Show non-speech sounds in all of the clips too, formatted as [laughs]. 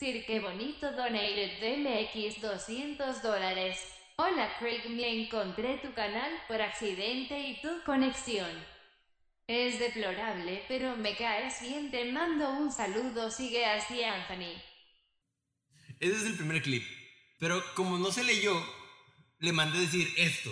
Sir, qué bonito donated DMX 200 dólares. Hola Craig, me encontré tu canal por accidente y tu conexión. Es deplorable, pero me caes bien, te mando un saludo, sigue así Anthony. Ese es el primer clip. Pero como no se leyó, le mandé decir esto.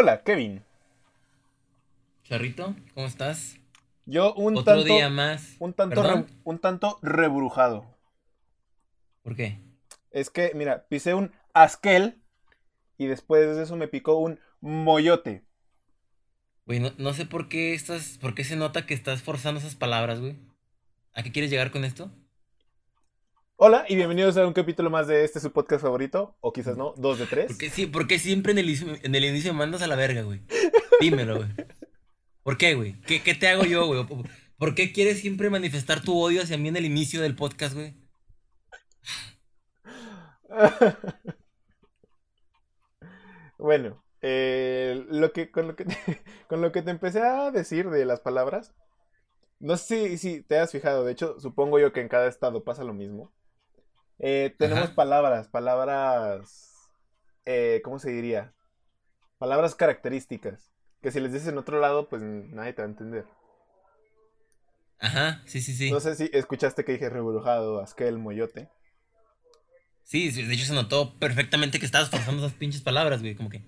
Hola, Kevin. Charrito, ¿cómo estás? Yo un Otro tanto, día más. un tanto, un tanto rebrujado. ¿Por qué? Es que, mira, pisé un asquel y después de eso me picó un moyote. Güey, no, no sé por qué estás, por qué se nota que estás forzando esas palabras, güey. ¿A qué quieres llegar con esto? Hola y bienvenidos a un capítulo más de este su podcast favorito, o quizás no, dos de tres. ¿Por qué, sí, por qué siempre en el, inicio- en el inicio me mandas a la verga, güey? Dímelo, güey. ¿Por qué, güey? ¿Qué, qué te hago yo, güey? ¿Por- ¿Por qué quieres siempre manifestar tu odio hacia mí en el inicio del podcast, güey? bueno, eh, lo que, con, lo que te, con lo que te empecé a decir de las palabras, no sé si, si te has fijado, de hecho, supongo yo que en cada estado pasa lo mismo. Eh, tenemos Ajá. palabras, palabras, eh, ¿cómo se diría? Palabras características, que si les dices en otro lado, pues nadie te va a entender. Ajá, sí, sí, sí. No sé si escuchaste que dije rebrujado, asquel, moyote. Sí, sí, de hecho se notó perfectamente que estabas forzando esas pinches palabras, güey. Como que.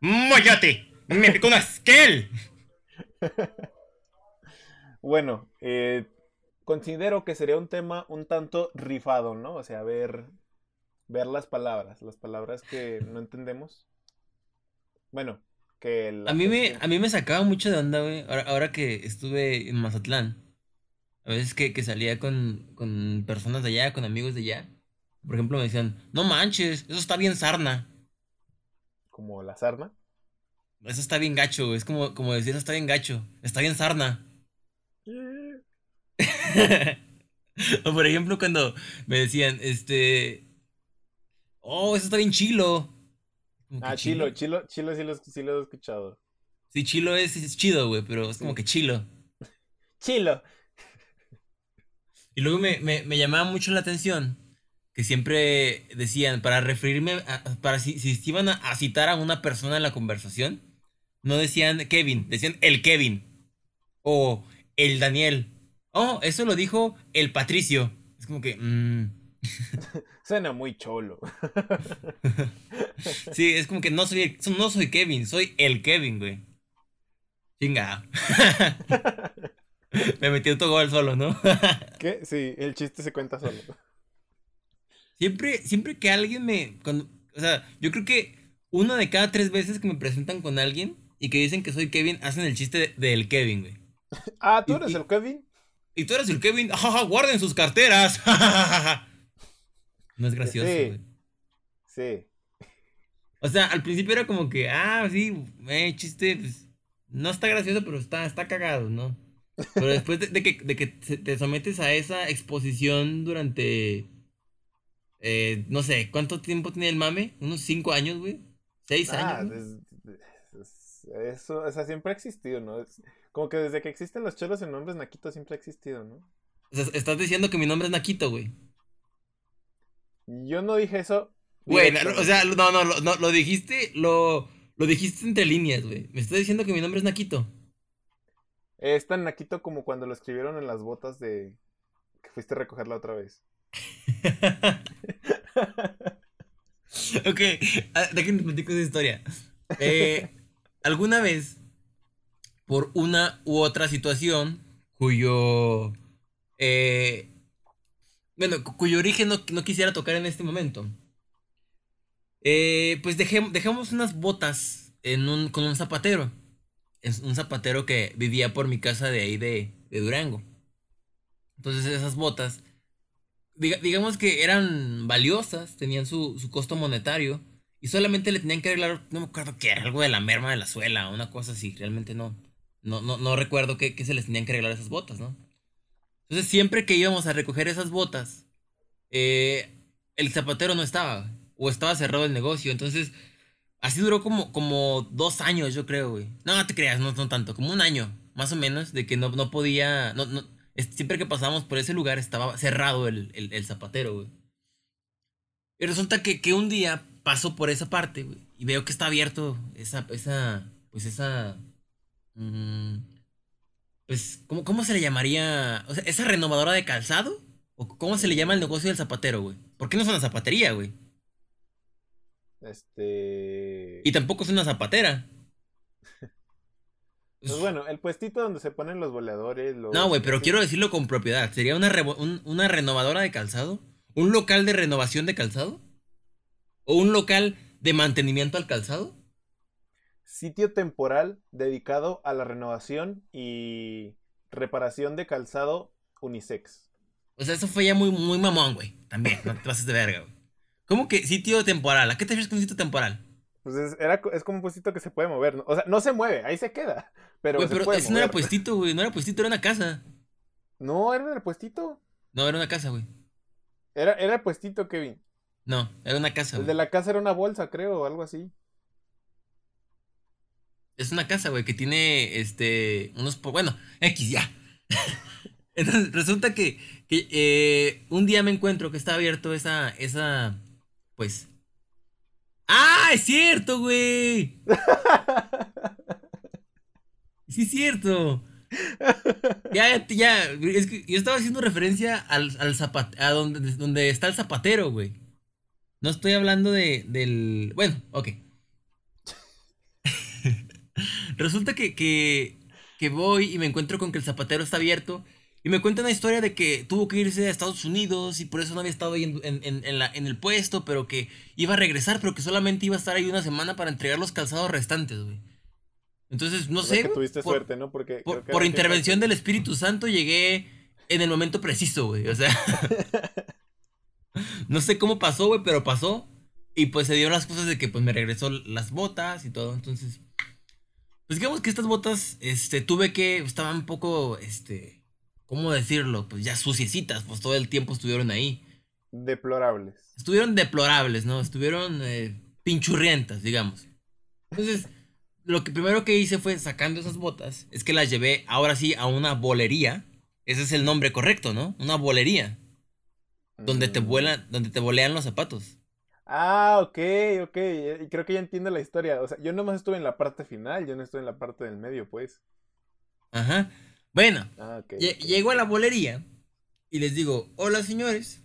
¡Moyote! ¡Me picó un asquel! [laughs] Bueno, eh, considero que sería un tema un tanto rifado, ¿no? O sea, ver, ver las palabras, las palabras que no entendemos. Bueno, que la A mí me, a mí me sacaba mucho de onda, güey. Ahora, ahora que estuve en Mazatlán. A veces que, que salía con, con personas de allá, con amigos de allá. Por ejemplo, me decían, no manches, eso está bien sarna. como la sarna. Eso está bien gacho, güey. Es como, como decir, eso está bien gacho. Está bien sarna. [laughs] O por ejemplo, cuando me decían, este. Oh, eso está bien chilo. Ah, chilo, chilo, chilo sí lo, sí lo he escuchado. Sí, chilo es, es chido, güey, pero es como que chilo. Chilo. Y luego me, me, me llamaba mucho la atención que siempre decían, para referirme, a- para si, si iban a, a citar a una persona en la conversación, no decían Kevin, decían el Kevin. O el Daniel. Oh, eso lo dijo el Patricio. Es como que... mm, [laughs] Suena muy cholo. [laughs] Sí, es como que no soy, no soy Kevin, soy el Kevin, güey. Chinga. [laughs] Me metí autogol solo, ¿no? ¿Qué? Sí, el chiste se cuenta solo. Siempre, siempre que alguien me. cuando- o sea, yo creo que una de cada tres veces que me presentan con alguien y que dicen que soy Kevin, hacen el chiste de- del Kevin, güey. Ah, ¿tú eres y- el Kevin? Y tú eres el Kevin, jaja, guarden sus carteras. [laughs] No es gracioso, Sí. güey. Sí. O sea, al principio era como que, ah, sí, eh, chiste, pues, no está gracioso, pero está, está cagado, ¿no? Pero después de, de que, de que te sometes a esa exposición durante, eh, no sé, ¿cuánto tiempo tiene el mame? ¿Unos cinco años, güey? ¿Seis Ah, años? des- eso, o sea, siempre ha existido, ¿no? Es como que desde que existen los cholos en nombres Naquito siempre ha existido, ¿no? Estás diciendo que mi nombre es Naquito, güey. Yo no dije eso. Güey, o sea, no, no, lo- no, lo dijiste, lo, lo dijiste entre líneas, güey. Me estás diciendo que mi nombre es Naquito. Es tan Naquito como cuando lo escribieron en las botas de que fuiste a recogerla otra vez. [laughs] Ok, ah, déjenme platico esa historia. Eh, alguna vez, por una u otra situación, cuyo. eh, bueno, cu- cuyo origen no, no quisiera tocar en este momento. eh, pues dejé- dejamos unas botas en un, con un zapatero. Es un zapatero que vivía por mi casa de ahí de, de Durango. Entonces esas botas diga- digamos que eran valiosas, tenían su, su costo monetario y solamente le tenían que arreglar, no me acuerdo qué era, algo de la merma de la suela, una cosa así, realmente no, no, no, no recuerdo qué, qué se les tenían que arreglar esas botas, ¿no? Entonces siempre que íbamos a recoger esas botas, eh, el zapatero no estaba. o estaba cerrado el negocio. Entonces, así duró como, como dos años, yo creo, güey. No, no te creas, no, no tanto, como un año, más o menos, de que no, no podía, no, no, siempre que pasábamos por ese lugar estaba cerrado el, el, el zapatero, güey. Y resulta que, que un día paso por esa parte, güey, y veo que está abierto esa, esa, pues esa, mm, pues, ¿cómo, ¿cómo se le llamaría? O sea, esa renovadora de calzado, o cómo se le llama el negocio del zapatero, güey. ¿Por qué no es una zapatería, güey? Este. Y tampoco es una zapatera. [laughs] Pues bueno, el puestito donde se ponen los boleadores. Los... No, güey, pero quiero decirlo con propiedad. ¿Sería una, un- una renovadora de calzado? ¿Un local de renovación de calzado? ¿O un local de mantenimiento al calzado? Sitio temporal dedicado a la renovación y reparación de calzado unisex. O sea, eso fue ya muy, muy mamón, güey. También, no te pases de verga, güey. ¿Cómo que sitio temporal? ¿A qué te refieres con sitio temporal? Pues es, era, es como un puestito que se puede mover. O sea, no se mueve, ahí se queda. Pero, Güey, se pero puede no era mover. puestito, güey. No era puestito, era una casa. No, era el puestito. No, era una casa, güey. Era, era el puestito, Kevin. No, era una casa, El güey. de la casa era una bolsa, creo, o algo así. Es una casa, güey, que tiene, este, unos, bueno, X ya. [laughs] Entonces, resulta que, que eh, un día me encuentro que está abierto esa, esa, pues... ¡Ah, es cierto, güey! [laughs] Sí, es cierto. Ya, ya, es que yo estaba haciendo referencia al, al zapat- a donde, donde está el zapatero, güey. No estoy hablando de, del, bueno, ok. Resulta que, que, que voy y me encuentro con que el zapatero está abierto. Y me cuenta una historia de que tuvo que irse a Estados Unidos y por eso no había estado ahí en, en- en- la- en el puesto, pero que iba a regresar, pero que solamente iba a estar ahí una semana para entregar los calzados restantes, güey. Entonces, no O sea sé. que tuviste por, suerte, ¿no? Porque por- creo que por intervención jefa. del Espíritu Santo llegué en el momento preciso, güey. O sea, [laughs] no sé cómo pasó, güey, pero pasó. Y pues se dieron las cosas de que pues me regresó las botas y todo. Entonces, pues digamos que estas botas, este, tuve que, estaban un poco, este, ¿cómo decirlo? Pues ya suciecitas, pues todo el tiempo estuvieron ahí. Deplorables. Estuvieron deplorables, ¿no? Estuvieron eh, pinchurrientas, digamos. Entonces, lo que primero que hice fue sacando esas botas, es que las llevé ahora sí a una bolería. Ese es el nombre correcto, ¿no? Una bolería. Donde te Mm. vuelan, donde te bolean los zapatos. Ah, ok, ok. eh, Creo que ya entiendo la historia. O sea, yo nomás estuve en la parte final, yo no estuve en la parte del medio, pues. Ajá. Bueno, Ah, ok. lle- ok. llego a la bolería y les digo, hola señores,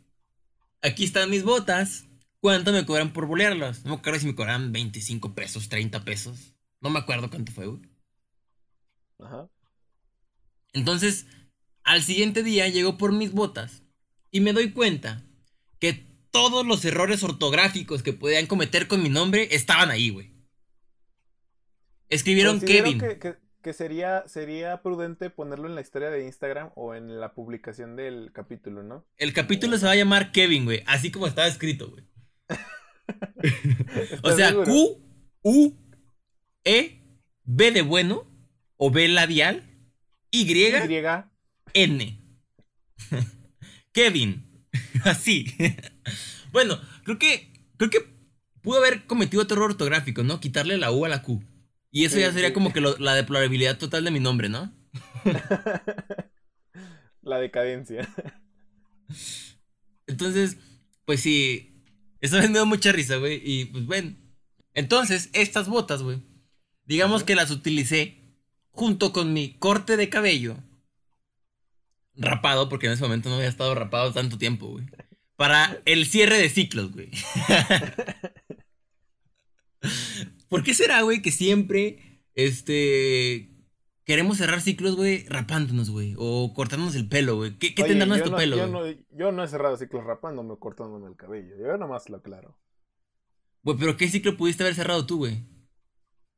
aquí están mis botas. ¿Cuánto me cobran por bolearlas? No me acuerdo si me cobran 25 pesos, 30 pesos. No me acuerdo cuánto fue, güey. Ajá. Entonces, al siguiente día llego por mis botas y me doy cuenta todos los errores ortográficos que podían cometer con mi nombre estaban ahí, güey. Escribieron Kevin. Que, que- que sería, sería prudente ponerlo en la historia de Instagram o en la publicación del capítulo, ¿no? El capítulo se va a llamar Kevin, güey. Así como estaba escrito, güey. [laughs] O ¿Estás sea, seguro? Q, U, E, B de bueno, o B labial, Y, Y. N. [laughs] Kevin. [laughs] Así. [laughs] bueno, creo que. Creo que pudo haber cometido otro error ortográfico, ¿no? Quitarle la U a la Q. Y eso Sí, ya sería sí. como que lo- la deplorabilidad total de mi nombre, ¿no? [laughs] La decadencia. Entonces, pues sí. Eso me dio mucha risa, güey. Y pues bueno. Entonces, estas botas, güey. Digamos que las utilicé junto con mi corte de cabello. Rapado, porque en ese momento no había estado rapado tanto tiempo, güey. Para el cierre de ciclos, güey. [laughs] ¿Por qué será, güey, que siempre, este, queremos cerrar ciclos, güey, rapándonos, güey? O cortándonos el pelo, güey. ¿Qué, qué Oye, tendrá nuestro no, pelo, yo, no, yo no he cerrado ciclos rapándome o cortándome el cabello. Yo nomás lo aclaro. Güey, pero ¿qué ciclo pudiste haber cerrado tú, güey?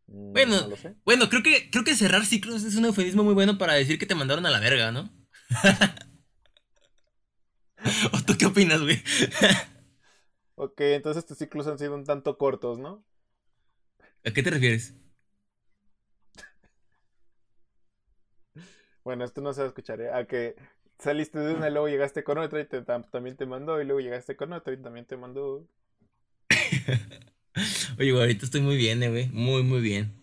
Mm, Bueno. No lo sé. Bueno, creo que, creo que cerrar ciclos es un eufemismo muy bueno para decir que te mandaron a la verga, ¿no? [laughs] [laughs] ¿O tú qué opinas, güey? Ok, entonces tus ciclos han sido un tanto cortos, ¿no? ¿A qué te refieres? Bueno, esto no se va a escuchar, ¿eh? A que saliste de una y luego llegaste con otra y te- tam- también te mandó y luego llegaste con otra y también te mandó. [laughs] Oye, güey, ahorita estoy muy bien, eh, güey. Muy, muy bien.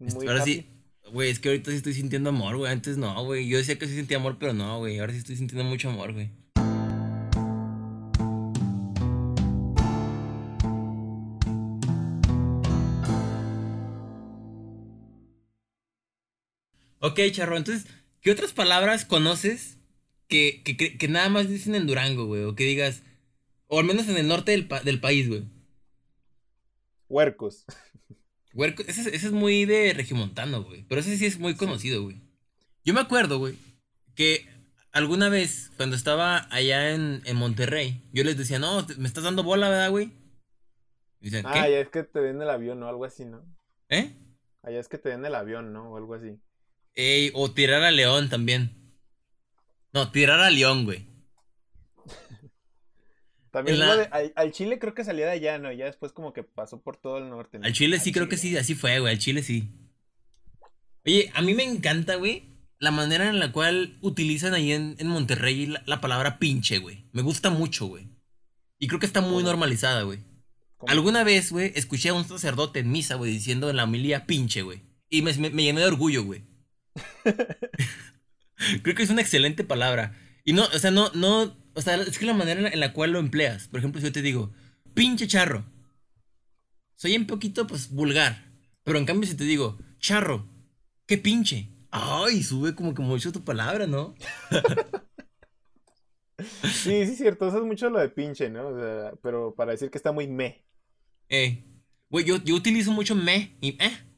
Muy Ahora happy. sí, güey, es que ahorita sí estoy sintiendo amor, güey. Antes no, güey. Yo decía que sí sentía amor, pero no, güey. Ahora sí estoy sintiendo mucho amor, güey. Ok, Charro, entonces, ¿qué otras palabras conoces que, que, que- que nada más dicen en Durango, güey? O que digas, o al menos en el norte del, pa- del país, güey. Huercos. Huerco, ese, es- ese es muy de regimontano, güey. Pero ese sí es muy conocido, güey. Yo me acuerdo, güey, que alguna vez, cuando estaba allá en, en Monterrey, yo les decía, no, te- me estás dando bola, ¿verdad, güey? Ah, ya es que te den el avión o algo así, ¿no? ¿Eh? Allá es que te den el avión, ¿no? O algo así. Ey, o tirar a león también. No, tirar a león, güey. También la- de- al, al Chile creo que salía de allá, ¿no? Ya después como que pasó por todo el norte, ¿no? Al chile sí, Al creo que sí, así fue, güey. Al chile sí. Oye, a mí me encanta, güey, la manera en la cual utilizan ahí en, en Monterrey la, la palabra pinche, güey. Me gusta mucho, güey. Y creo que está muy ¿Cómo? normalizada, güey. Alguna vez, güey, escuché a un sacerdote en misa, güey, diciendo en la homilía pinche, güey. Y me, me, me llené de orgullo, güey. [laughs] Creo que es una excelente palabra. Y no, o sea, no, no, o sea, es que la manera en la, cual lo empleas. Por ejemplo, si yo te digo, pinche charro. Soy un poquito, pues, vulgar. Pero en cambio, si te digo, charro, qué pinche. Ay, sube como que mucho tu palabra, ¿no? [laughs] Sí, sí, cierto. Usas mucho lo de pinche, ¿no? O sea, pero para decir que está muy me. Eh, güey, yo, yo utilizo mucho me y eh.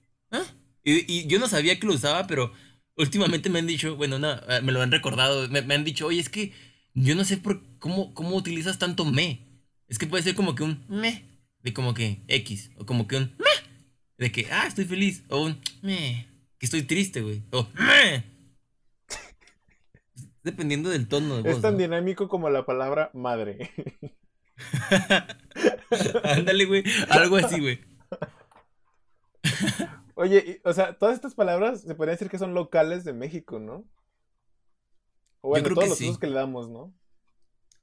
Y, y yo no sabía que lo usaba, pero últimamente me han dicho, bueno, no, eh, me lo han recordado, me, me han dicho, oye, es que yo no sé por cómo, cómo utilizas tanto me. Es que puede ser como que un me, de como que X, o como que un me, de que, ah, estoy feliz, o un me, que estoy triste, güey, o [laughs] me. Dependiendo del tono de Es tan ¿no? dinámico como la palabra madre. [laughs] Ándale, güey, algo así, güey. Oye, y- o sea, todas estas palabras se podría decir que son locales de México, ¿no? O bueno, creo todos que los sí. usos que le damos, ¿no?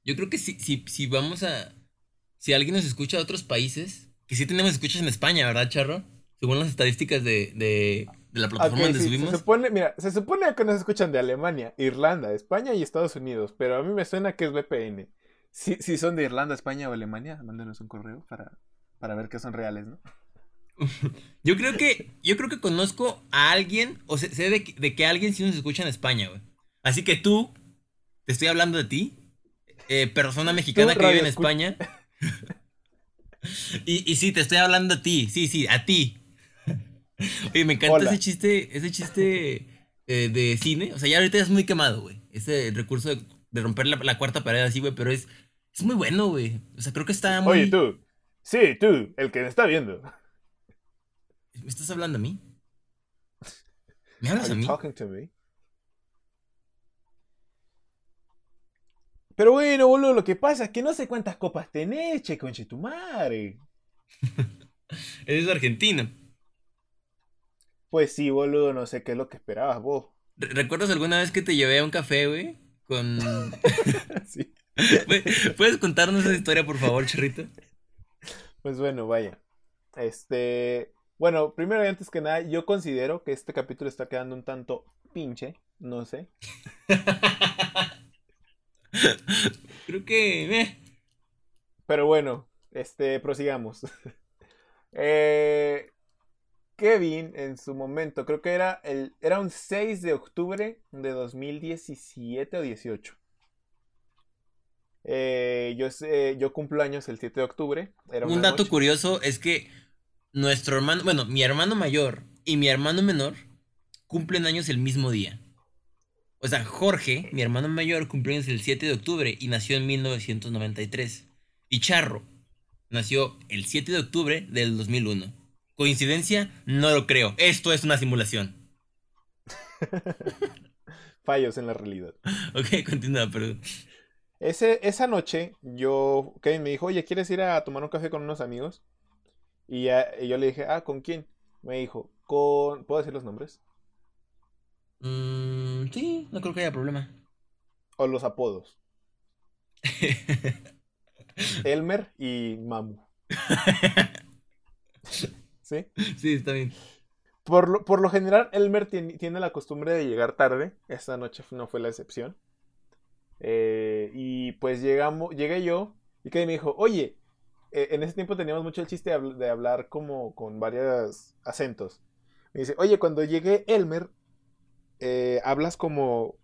Yo creo que si, si, si vamos a. Si alguien nos escucha de otros países, que sí tenemos escuchas en España, ¿verdad, Charro? Según las estadísticas de, de, de la plataforma donde sí, subimos. Se supone, mira, se supone que nos escuchan de Alemania, Irlanda, España y Estados Unidos, pero a mí me suena que es VPN. Si, si son de Irlanda, España o Alemania, mándenos un correo para, para ver que son reales, ¿no? [laughs] Yo creo que. Yo creo que conozco a alguien, o sé, sé de, que- de que alguien sí nos escucha en España, güey. Así que tú, te estoy hablando de ti, eh, persona mexicana que vive en España. [laughs] y, y sí, te estoy hablando a ti, sí, sí, a ti. [laughs] Oye, me encanta Hola. ese chiste, ese chiste eh, de cine. O sea, ya ahorita es muy quemado, güey. Ese recurso de, de romper la, la cuarta pared así, güey, pero es, es muy bueno, güey. O sea, creo que está muy... Oye, tú. Sí, tú, el que me está viendo. ¿Me estás hablando a mí? ¿Me hablas a mí? talking to me? Pero bueno, boludo, lo que pasa es que no sé cuántas copas tenés, che, conche tu madre. [laughs] Eres argentino. Pues sí, boludo, no sé qué es lo que esperabas vos. Re- ¿Recuerdas alguna vez que te llevé a un café, güey? Con... [laughs] Sí. [laughs] ¿Puedes contarnos esa historia, por favor, Charrito? Pues bueno, vaya. Este. Bueno, primero y antes que nada, yo considero que este capítulo está quedando un tanto pinche. No sé. [laughs] Creo que... eh. Pero bueno, este, prosigamos. [laughs] Eh, Kevin, en su momento, creo que era el, era un 6 de octubre de 2017 o 18. Eh, yo, sé- yo cumplo años el 7 de octubre. Era Un dato noche. curioso es que nuestro hermano, bueno, mi hermano mayor y mi hermano menor cumplen años el mismo día. O sea, Jorge, mi hermano mayor, cumplió años el 7 de octubre y nació en 1993. Y Charro nació el 7 de octubre del 2001. ¿Coincidencia? No lo creo. Esto es una simulación. [laughs] Fallos en la realidad. [laughs] Ok, continúa, perdón. Ese, esa noche, yo, Kevin me dijo, oye, ¿quieres ir a tomar un café con unos amigos? Y, ya- y yo le dije, ah, ¿con quién? Me dijo, con... ¿Puedo decir los nombres? Mm, sí, no creo que haya problema. O los apodos. [laughs] Elmer y Mamu. [laughs] ¿Sí? Sí, está bien. Por lo, por lo general, Elmer tiene, tiene la costumbre de llegar tarde. Esta noche no fue la excepción. Eh, y pues llegamos, llegué yo y que me dijo, oye, eh, en ese tiempo teníamos mucho el chiste de, habl- de hablar como con varios acentos. Me dice, oye, cuando llegue Elmer, eh, hablas como,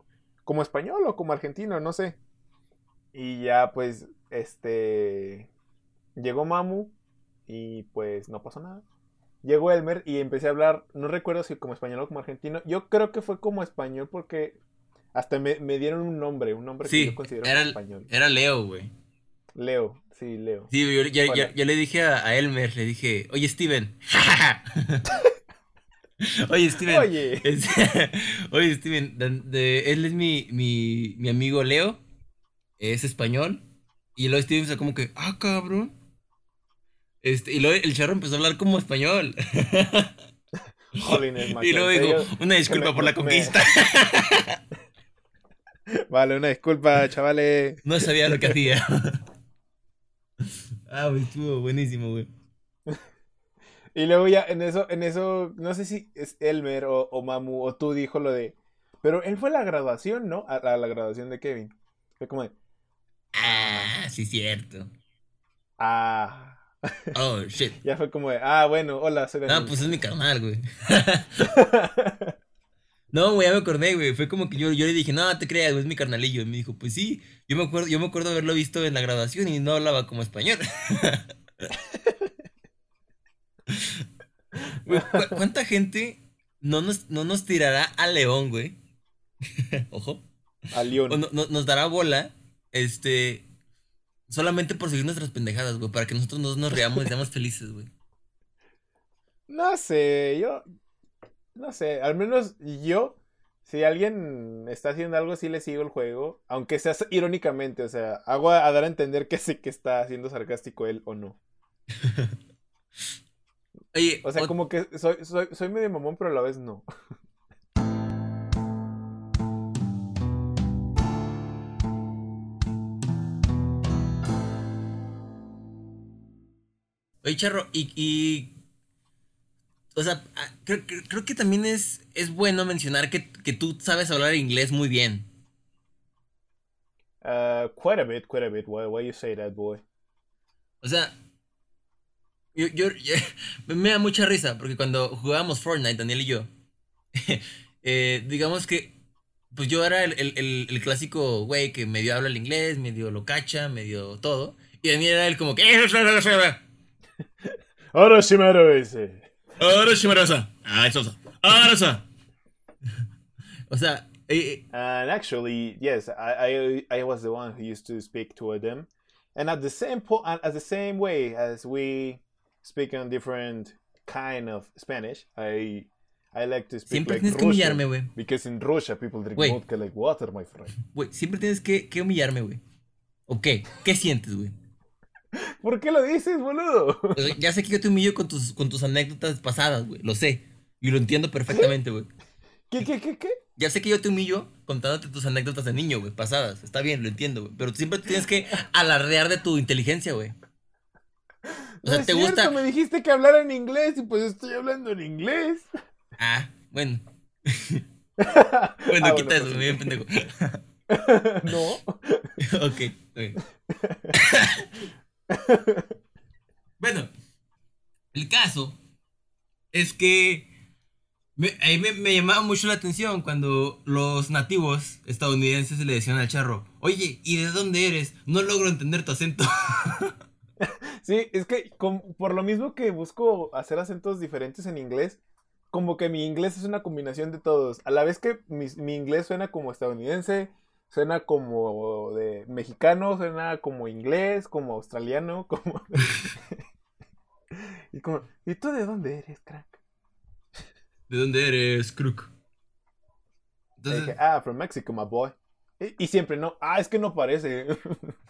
como español o como argentino, no sé. Y ya pues, este, llegó Mamu y pues no pasó nada. Llegó Elmer y empecé a hablar, no recuerdo si como español o como argentino. Yo creo que fue como español porque hasta me, me dieron un nombre, un nombre que Sí, yo considero era, español. era Leo, güey. Leo, sí, Leo. Sí, yo, yo le dije a, a Elmer, le dije, oye Steven. [laughs] oye Steven. Oye, Es- [laughs] Oye, Steven, de- de- él es mi, mi, mi amigo Leo, es español, y luego Steven se como que, ah, cabrón. Este, y luego el charro empezó a hablar como español. [laughs] jolines, y luego digo, una disculpa me- por la me- conquista. Vale, una disculpa, chavales. No sabía lo que hacía. Ah, güey, estuvo buenísimo, güey. [laughs] Y luego ya en eso, en eso, no sé si es Elmer o, o Mamu o tú dijo lo de. Pero él fue a la graduación, ¿no? A, a la graduación de Kevin. Fue como de. Ah, sí, cierto. Ah. [laughs] Oh, shit. Ya fue como de. Ah, bueno, hola, soy Ah, Daniel". pues es mi carnal, güey. [laughs] No, güey, ya me acordé, güey. Fue como que yo, yo le dije, no, te creas, güey, es mi carnalillo. Y me dijo, pues sí. Yo me acuerdo, yo me acuerdo haberlo visto en la graduación y no hablaba como español. [laughs] Güey, ¿cu- ¿Cuánta gente no nos, no nos tirará a León, güey? [laughs] Ojo. A León. O no- no- nos dará bola, este. Solamente por seguir nuestras pendejadas, güey. Para que nosotros no nos riamos y seamos felices, güey. No sé, yo. No sé, al menos yo. Si alguien está haciendo algo, sí le sigo el juego. Aunque sea irónicamente, o sea, hago a, a dar a entender que sé que está siendo sarcástico él o no. [laughs] Oye, O sea, como que soy, soy, soy medio mamón, pero a la vez no. Oye, Charro, y, y- o sea, ah, creo, creo- creo que también es, es bueno mencionar que, que tú sabes hablar inglés muy bien. Uh, quite a bit, quite a bit. Why, why you say that, boy? O sea, yo, yo- yo- [laughs] me da mucha risa porque cuando jugábamos Fortnite, Daniel y yo, [laughs] eh, digamos que, pues yo era el, el- el- el clásico güey que medio habla el inglés, medio lo cacha, medio todo. Y Daniel era el como que... [laughs] Ahora sí me lo dice. Ahora sí me rasa. Ah, eso, eso. Ahora sí. [laughs] O sea, eh, eh, And actually, yes, I, I I was the one who used to speak to them, and at the same po- and as the same way as we speak on different kind of Spanish, I I like to speak siempre like tienes que Russian, humillarme, güey. because in Russia people drink Güey. vodka like water, my friend. Güey, siempre tienes que, que humillarme, güey. ¿O qué? ¿Qué sientes, güey? [laughs] ¿Por qué lo dices, boludo? Ya sé que yo te humillo con tus, con tus anécdotas pasadas, güey. Lo sé. Y lo entiendo perfectamente, güey. ¿Qué qué qué qué? Ya sé que yo te humillo contándote tus anécdotas de niño, güey, pasadas. Está bien, lo entiendo, güey. Pero siempre tienes que alardear de tu inteligencia, güey. O No sea, es ¿te cierto, gusta? Me dijiste que hablara en inglés y pues estoy hablando en inglés. Ah, bueno. [laughs] Ah, Bueno, quita pues eso, me [laughs] bien pendejo. no. ok, bien. Bueno, el caso es que me, ahí me, llamaba mucho la atención cuando los nativos estadounidenses le decían al charro, oye, ¿y de dónde eres? No logro entender tu acento. [laughs] Sí, es que por lo mismo que busco hacer acentos diferentes en inglés, como que mi inglés es una combinación de todos. A la vez que mi inglés suena como estadounidense, suena como de mexicano, suena como inglés, como australiano, [laughs] como... y como, ¿y tú de dónde eres, crack? ¿De dónde eres, Crook? Entonces, dije, ah, from Mexico, my boy. Y, y siempre no, ah, es que no parece. [laughs]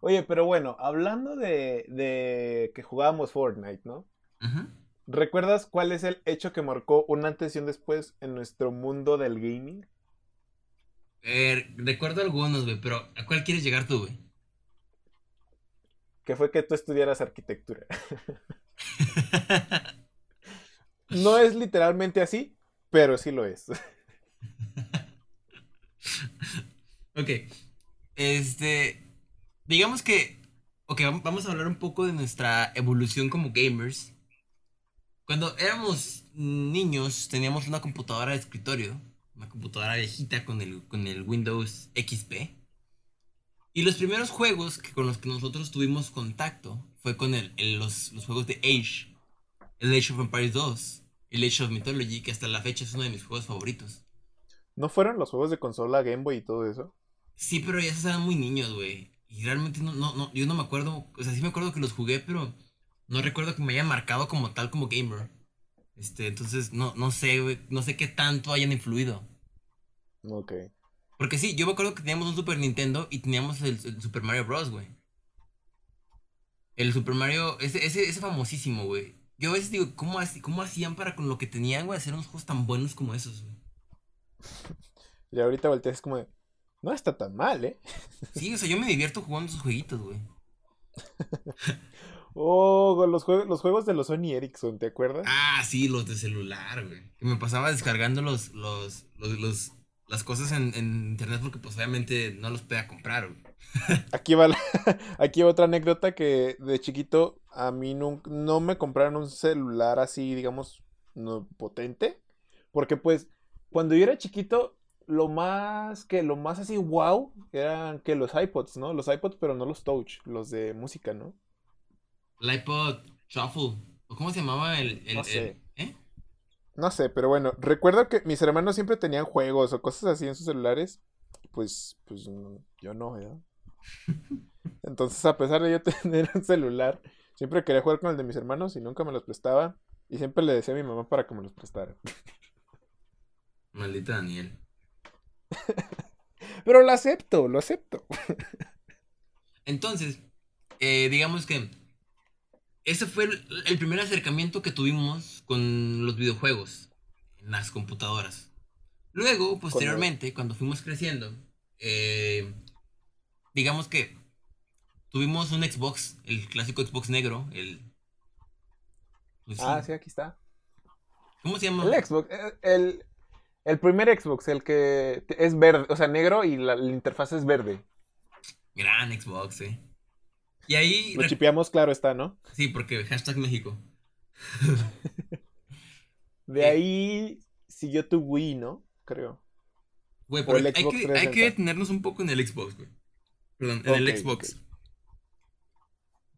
Oye, pero bueno, hablando de, de que jugábamos Fortnite, ¿no? ¿Recuerdas cuál es el hecho que marcó un antes y un después en nuestro mundo del gaming? Eh, recuerdo algunos, güey, pero ¿a cuál quieres llegar tú, güey? que fue que tú estudiaras arquitectura. [laughs] no es literalmente así, pero sí lo es. ok. Este. Digamos que. Ok, vamos a hablar un poco de nuestra evolución como gamers. Cuando éramos niños, teníamos una computadora de escritorio. Una computadora viejita con el, con el Windows XP. Y los primeros juegos que, con los que nosotros tuvimos contacto fue con el, los, los, juegos de Age. El Age of Empires 2. El Age of Mythology, que hasta la fecha es uno de mis juegos favoritos. ¿No fueron los juegos de consola Game Boy y todo eso? Sí, pero ya se eran muy niños, güey. Y realmente no, no, no, yo no me acuerdo. O sea, sí me acuerdo que los jugué, pero no recuerdo que me hayan marcado como tal como gamer. Este, entonces no, no sé, güey. No sé qué tanto hayan influido. Ok. Porque sí, yo me acuerdo que teníamos un Super Nintendo y teníamos el, Super Mario Bros, güey. El Super Mario, ese, ese, ese famosísimo, güey. Yo a veces digo, ¿cómo, ¿cómo hacían para con lo que tenían, güey, hacer unos juegos tan buenos como esos, güey? [laughs] Y ahorita volteas como de, no está tan mal, ¿eh? Sí, o sea, yo me divierto jugando esos jueguitos, güey. [laughs] oh, los, juegos, los juegos de los Sony Ericsson, ¿te acuerdas? Ah, sí, los de celular, güey. Que me pasaba descargando los, los, los las cosas en, internet porque pues obviamente no los podía comprar. [laughs] Aquí va, [laughs] aquí otra anécdota que de chiquito a mí no, no me compraron un celular así, digamos, no, potente. Porque pues cuando yo era chiquito, lo más que lo más así wow eran que los iPods, ¿no? Los iPods, pero no los Touch, los de música, ¿no? El iPod Shuffle. ¿Cómo se llamaba el, el, ¿eh? No sé, pero bueno, recuerdo que mis hermanos siempre tenían juegos o cosas así en sus celulares. Pues, pues yo no, ¿verdad? [laughs] Entonces, a pesar de yo [laughs] tener un celular, siempre quería jugar con el de mis hermanos y nunca me los prestaba. Y siempre le decía a mi mamá para que me los prestara. Maldita Daniel. [laughs] Pero lo acepto, lo acepto. Entonces, eh, digamos que ese fue el, primer acercamiento que tuvimos con los videojuegos en las computadoras. Luego, posteriormente, cuando fuimos creciendo, eh, digamos que tuvimos un Xbox, el clásico Xbox negro, el... Pues ah, sí, aquí está. ¿Cómo se llama? El Xbox, eh, el, primer Xbox, el que es verde, o sea, negro y la, la interfaz es verde. Gran Xbox, eh. Y ahí. Lo chipeamos, claro está, ¿no? Sí, porque hashtag México. [laughs] de eh. ahí siguió tu Wii, ¿no? Creo. Güey, pero hay que, hay que, detenernos un poco en el Xbox, güey. Perdón, en el Xbox.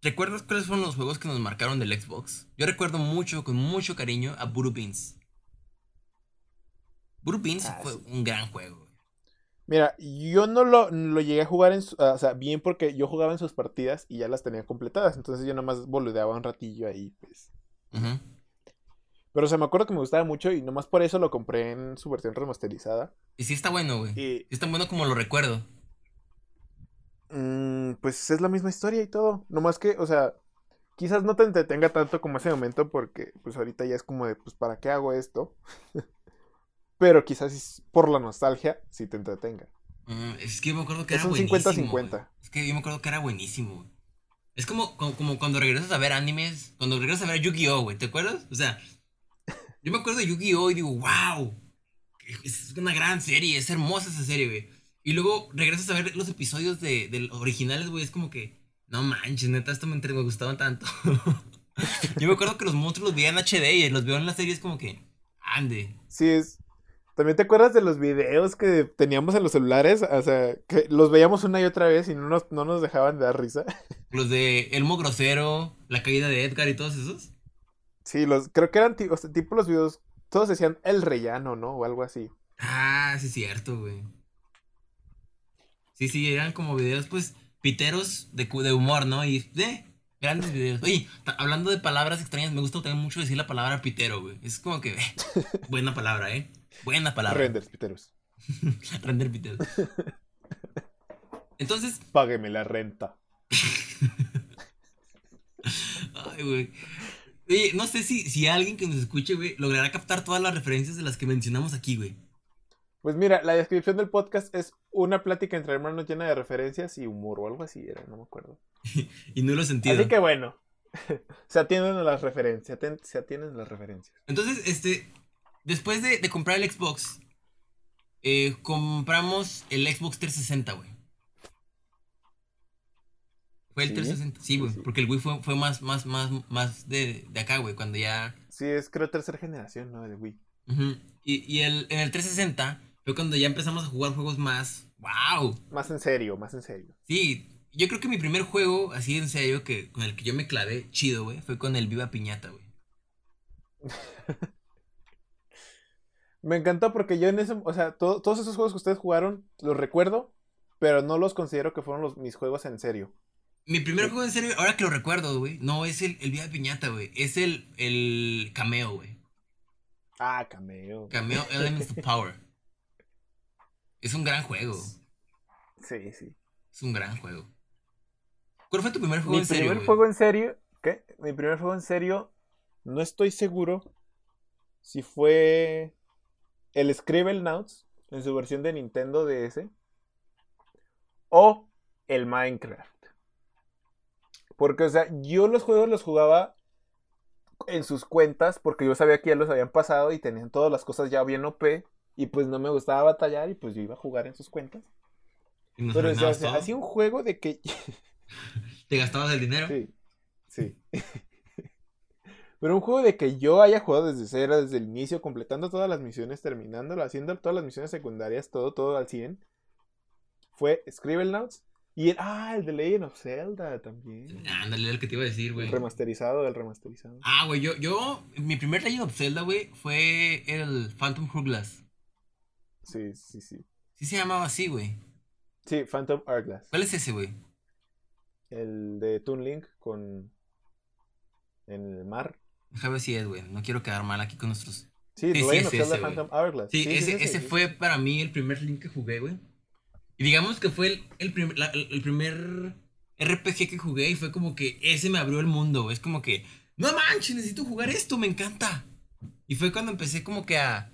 ¿Recuerdas cuáles fueron los juegos que nos marcaron del Xbox? Yo recuerdo mucho, con mucho cariño, a Buru Beans. Buru Beans ah, fue un gran juego. Mira, yo no lo, llegué a jugar en o sea, bien porque yo jugaba en sus partidas y ya las tenía completadas. Entonces yo nomás boludeaba un ratillo ahí, pues. Pero o sea, me acuerdo que me gustaba mucho y nomás por eso lo compré en su versión remasterizada. Y sí está bueno, güey. Y... Es tan bueno como lo recuerdo. Mm, pues es la misma historia y todo. Nomás que, o sea, quizás no te entretenga tanto como ese momento porque pues ahorita ya es como de, pues, ¿para qué hago esto? [laughs] pero quizás por la nostalgia sí te entretenga. Mm, es que yo me acuerdo que era buenísimo. Es un 50-50. Es que yo me acuerdo que era buenísimo. Es como, como, cuando regresas a ver animes, cuando regresas a ver Yu-Gi-Oh, güey, ¿te acuerdas? O sea, [laughs] yo me acuerdo de Yu-Gi-Oh y digo, wow, es una gran serie, es hermosa esa serie, güey. Y luego regresas a ver los episodios de, de originales, güey, es como que, no manches, neta, esto me, me gustaban tanto. [laughs] yo me acuerdo que los monstruos los veía en HD y los veo en la serie, es como que, ande. Sí, es, ¿También te acuerdas de los videos que teníamos en los celulares? O sea, que los veíamos una y otra vez y no nos, no nos dejaban de dar risa. [laughs] Los de Elmo Grosero, la caída de Edgar y todos esos. Sí, los, creo que eran tipo los videos, todos decían el rellano, ¿no? O algo así. Ah, sí es cierto, güey. Sí, sí, eran como videos, pues, piteros de, de humor, ¿no? Y, eh, grandes videos. Oye, hablando de palabras extrañas, me gusta también mucho decir la palabra pitero, güey. Es como que, eh, [laughs] buena palabra, ¿eh? Buena palabra. Renders, piteros. Render piteros. [laughs] [laughs] Entonces. Págueme la renta. [laughs] Ay, güey. Oye, no sé si, si alguien que nos escuche, güey, logrará captar todas las referencias de las que mencionamos aquí, güey. Pues mira, la descripción del podcast es una plática entre hermanos llena de referencias y humor o algo así era, no me acuerdo. y no lo sentido. Así que bueno, se atienden a las referencias, se atienden a las referencias. Entonces, este, después de, de comprar el Xbox, eh, compramos el Xbox 360, güey. Fue el ¿Sí? 360, sí, güey, Sí, sí. porque el Wii fue, fue más, más, más, más de, de acá, güey, cuando ya... Sí, es creo tercera generación, ¿no? De Wii. Ujú. Y, y el, en el 360 fue cuando ya empezamos a jugar juegos más... ¡Wow! Más en serio, más en serio. Sí, yo creo que mi primer juego, así en serio, que con el que yo me clavé chido, güey, fue con el Viva Piñata, güey. [laughs] Me encantó porque yo en ese, o sea, to- todos esos juegos que ustedes jugaron, los recuerdo, pero no los considero que fueron los, mis juegos en serio. Mi primer Sí. juego en serio, ahora que lo recuerdo, güey, no es el, el Viva Piñata, güey, es el, el Cameo, güey. Ah, cameo. Cameo Elements of [laughs] Power. Es un gran juego. Sí, sí. Es un gran juego. ¿Cuál fue tu primer juego Mi en serio? primer güey? juego en serio, ¿qué? Mi primer juego en serio, no estoy seguro si fue el Scribblenauts en su versión de Nintendo DS o el Minecraft. Porque, o sea, yo los juegos los jugaba en sus cuentas porque yo sabía que ya los habían pasado y tenían todas las cosas ya bien OP y pues no me gustaba batallar y pues yo iba a jugar en sus cuentas. Pero, o sea, hacía un juego de que [laughs] ¿Te gastabas el dinero? Sí, sí. [laughs] Pero un juego de que yo haya jugado desde cero, desde el inicio, completando todas las misiones, terminándolo, haciendo todas las misiones secundarias, todo, todo al 100, fue Scribblenauts y el, ah, el de Legend of Zelda también. Ándale, era el que te iba a decir, güey. El remasterizado, el remasterizado. Ah, güey, yo, yo, mi primer Legend of Zelda, güey, fue el Phantom Hourglass. Sí, sí, sí. Sí se llamaba así, güey. Sí, Phantom Hourglass. ¿Cuál es ese, güey? El de Toon Link con... En el mar. Déjame ver si es, güey. No quiero quedar mal aquí con nuestros... Sí, Sí, sí, es ese. Phantom Hourglass. Sí, ese, sí, ese sí. fue para mí el primer Link que jugué, güey. Y digamos que fue el, el, prim- la- el- primer RPG que jugué y fue como que ese me abrió el mundo. Es como que, no manches, necesito jugar esto, me encanta. Y fue cuando empecé como que a...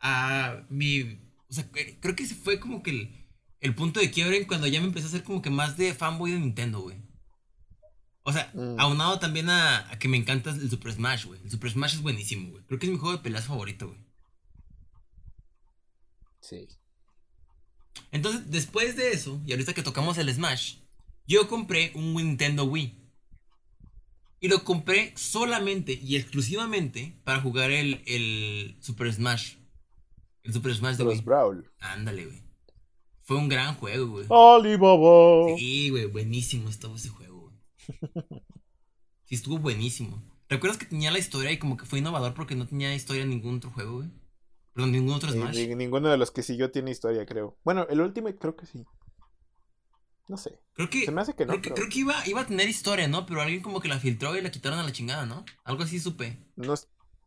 A mi... O sea, que- creo que ese fue como que el, el punto de quiebre en cuando ya me empecé a hacer como que más de fanboy de Nintendo, güey. O sea, Mm. aunado también a, a que me encanta el Super Smash, güey. El Super Smash es buenísimo, güey. Creo que es mi juego de peleas favorito, güey. Sí. Entonces, después de eso, y ahorita que tocamos el Smash, yo compré un Nintendo Wii. Y lo compré solamente y exclusivamente para jugar el, el Super Smash. El Super Smash de Los. Brawl. Ándale, güey. Fue un gran juego, güey. Alibaba. Sí, güey, buenísimo estuvo ese juego. [laughs] Sí, estuvo buenísimo. ¿Recuerdas que tenía la historia y como que fue innovador porque no tenía historia en ningún otro juego, güey? Perdón, ningún otro Smash. ni- ninguno de los que siguió tiene historia, creo. Bueno, el último creo que sí. No sé. Creo que, Se me hace que no. creo que, pero creo que iba, iba a tener historia, ¿no? Pero alguien como que la filtró y la quitaron a la chingada, ¿no? Algo así supe. no,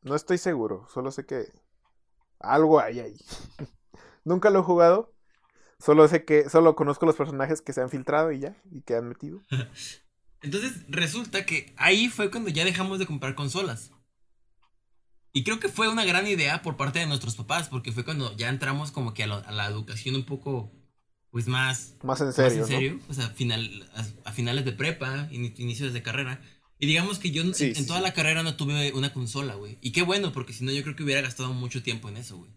no estoy seguro. Solo sé que algo hay ahí. [laughs] Nunca lo he jugado. Solo sé que. Solo conozco los personajes que se han filtrado y ya. Y que han metido. [laughs] Entonces, resulta que ahí fue cuando ya dejamos de comprar consolas. Y creo que fue una gran idea por parte de nuestros papás, porque fue cuando ya entramos como que a, lo- a la educación un poco, pues más, Más en más serio, en ¿no? serio, o sea, final, a, a finales de prepa, ini- inicios de carrera. Y digamos que yo en- Sí, en, sí, toda sí. la carrera no tuve una consola, güey. Y qué bueno, porque si no yo creo que hubiera gastado mucho tiempo en eso, güey.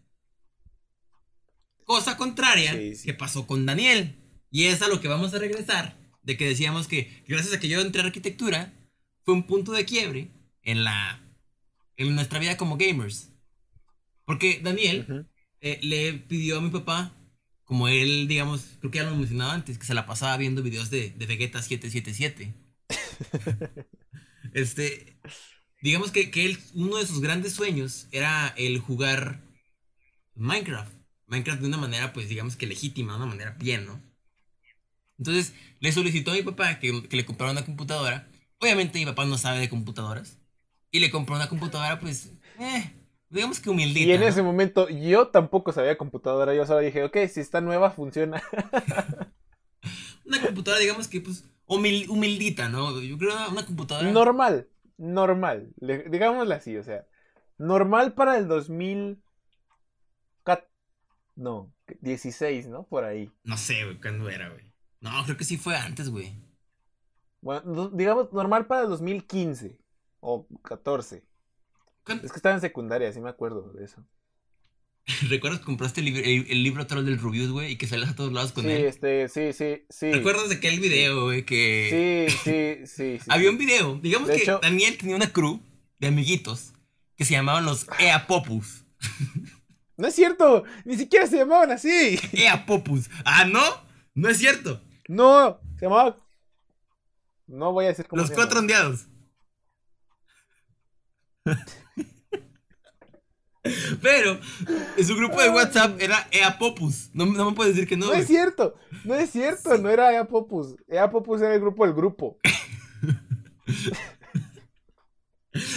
Cosa contraria que pasó con Daniel. Y es a lo que vamos a regresar. De que decíamos que gracias a que yo entré a arquitectura, fue un punto de quiebre en la. en nuestra vida como gamers. Porque Daniel eh, le pidió a mi papá, como él, digamos, creo que ya lo mencionaba antes, que se la pasaba viendo videos de, de Vegeta 777. [laughs] este, digamos que, que él, uno de sus grandes sueños era el jugar Minecraft. Minecraft de una manera, pues, digamos que legítima, de una manera bien, ¿no? Entonces, le solicitó a mi papá que, que le comprara una computadora. Obviamente mi papá no sabe de computadoras. Y le compró una computadora, pues, eh, digamos que humildita. Y en ¿no? ese momento yo tampoco sabía computadora. Yo solo dije, ok, si está nueva, funciona. [laughs] Una computadora, digamos que, pues, humil- humildita, ¿no? Yo creo una, una computadora. Normal, normal. le- digámoslo así, o sea. Normal para el 2014, No, 16, ¿no? Por ahí. No sé, güey, cuándo era, güey. No, creo que sí fue antes, güey. Bueno, no- digamos, normal para el 2015 o 14. ¿Cuándo- Es que estaba en secundaria, sí me acuerdo de eso. [laughs] ¿Recuerdas que compraste el, libro- el- el libro troll del Rubius, güey? Y que salías a todos lados con sí, él. este, sí, sí, sí. ¿Recuerdas de aquel video, güey? Que Sí, sí, sí, sí. había un video. Digamos De que hecho- Daniel tenía una crew de amiguitos que se llamaban los Ea Popus. No es cierto, ni siquiera se llamaban así. Ea Popus. Ah, ¿no? No es cierto. No, se llamaba. No voy a decir cómo Los se cuatro ondeados. [laughs] Pero en su grupo de WhatsApp era Ea Popus. No, no me puedes decir que no. No güey. es cierto, no es cierto, no era Ea Popus. Ea Popus era el grupo del grupo. [laughs]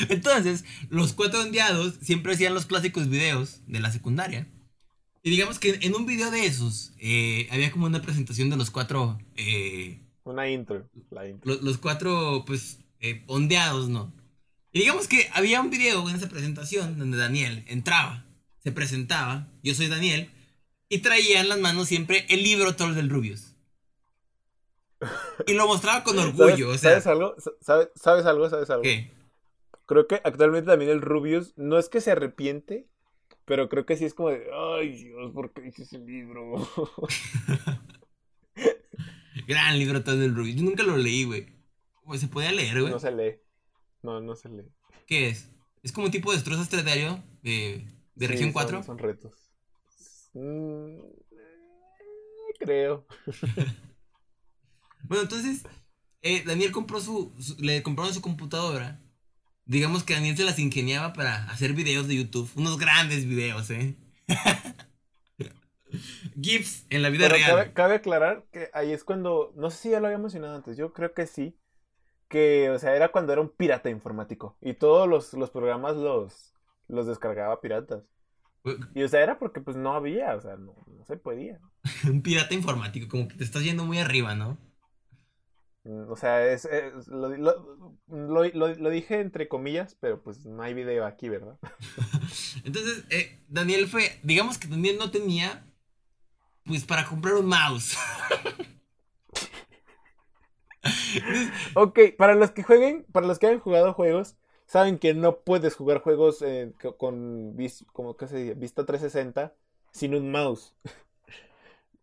Entonces, los cuatro ondeados siempre hacían los clásicos videos de la secundaria. Y digamos que en un video de esos eh, había como una presentación de los cuatro, eh, Una intro, la intro. los, los cuatro, pues, eh, ondeados, ¿no? Y digamos que había un video en esa presentación donde Daniel entraba, se presentaba, yo soy Daniel, y traía en las manos siempre el libro Troll del Rubius. Y lo mostraba con [laughs] orgullo, o sea, ¿Sabes algo? ¿Sabes, ¿Sabes algo? ¿Sabes algo? ¿qué? Creo que actualmente también el Rubius no es que se arrepiente, pero creo que sí es como de, ay Dios, ¿por qué hice ese libro? [laughs] Gran libro Troll del Rubius. Yo nunca lo leí, güey. Se podía leer, güey. no se lee. No, no se lee. ¿Qué es? Es como un tipo de destrozas diario de, de Sí, región son- 4. Son, retos. Mm, creo. [laughs] Bueno, entonces, eh, Daniel compró su, su- le compraron su computadora. Digamos que Daniel se las ingeniaba para hacer videos de YouTube. Unos grandes videos, ¿eh? [laughs] GIFs en la vida Pero real. cabe, cabe aclarar que ahí es cuando, no sé si ya lo había mencionado antes, yo creo que sí, que, o sea, era cuando era un pirata informático y todos los, los programas los, los descargaba piratas. Y, o sea, era porque pues no había, o sea, no, no se podía. [laughs] Un pirata informático, como que te estás yendo muy arriba, ¿no? Mm, O sea, es, es- lo, lo- lo- dije entre comillas, pero pues no hay video aquí, ¿verdad? [laughs] Entonces, eh, Daniel fue, digamos que Daniel no tenía, pues, para comprar un mouse. [laughs] Ok, para los que jueguen, para los que hayan jugado juegos, saben que no puedes jugar juegos eh, co- con como que se dice, vista 360 sin un mouse.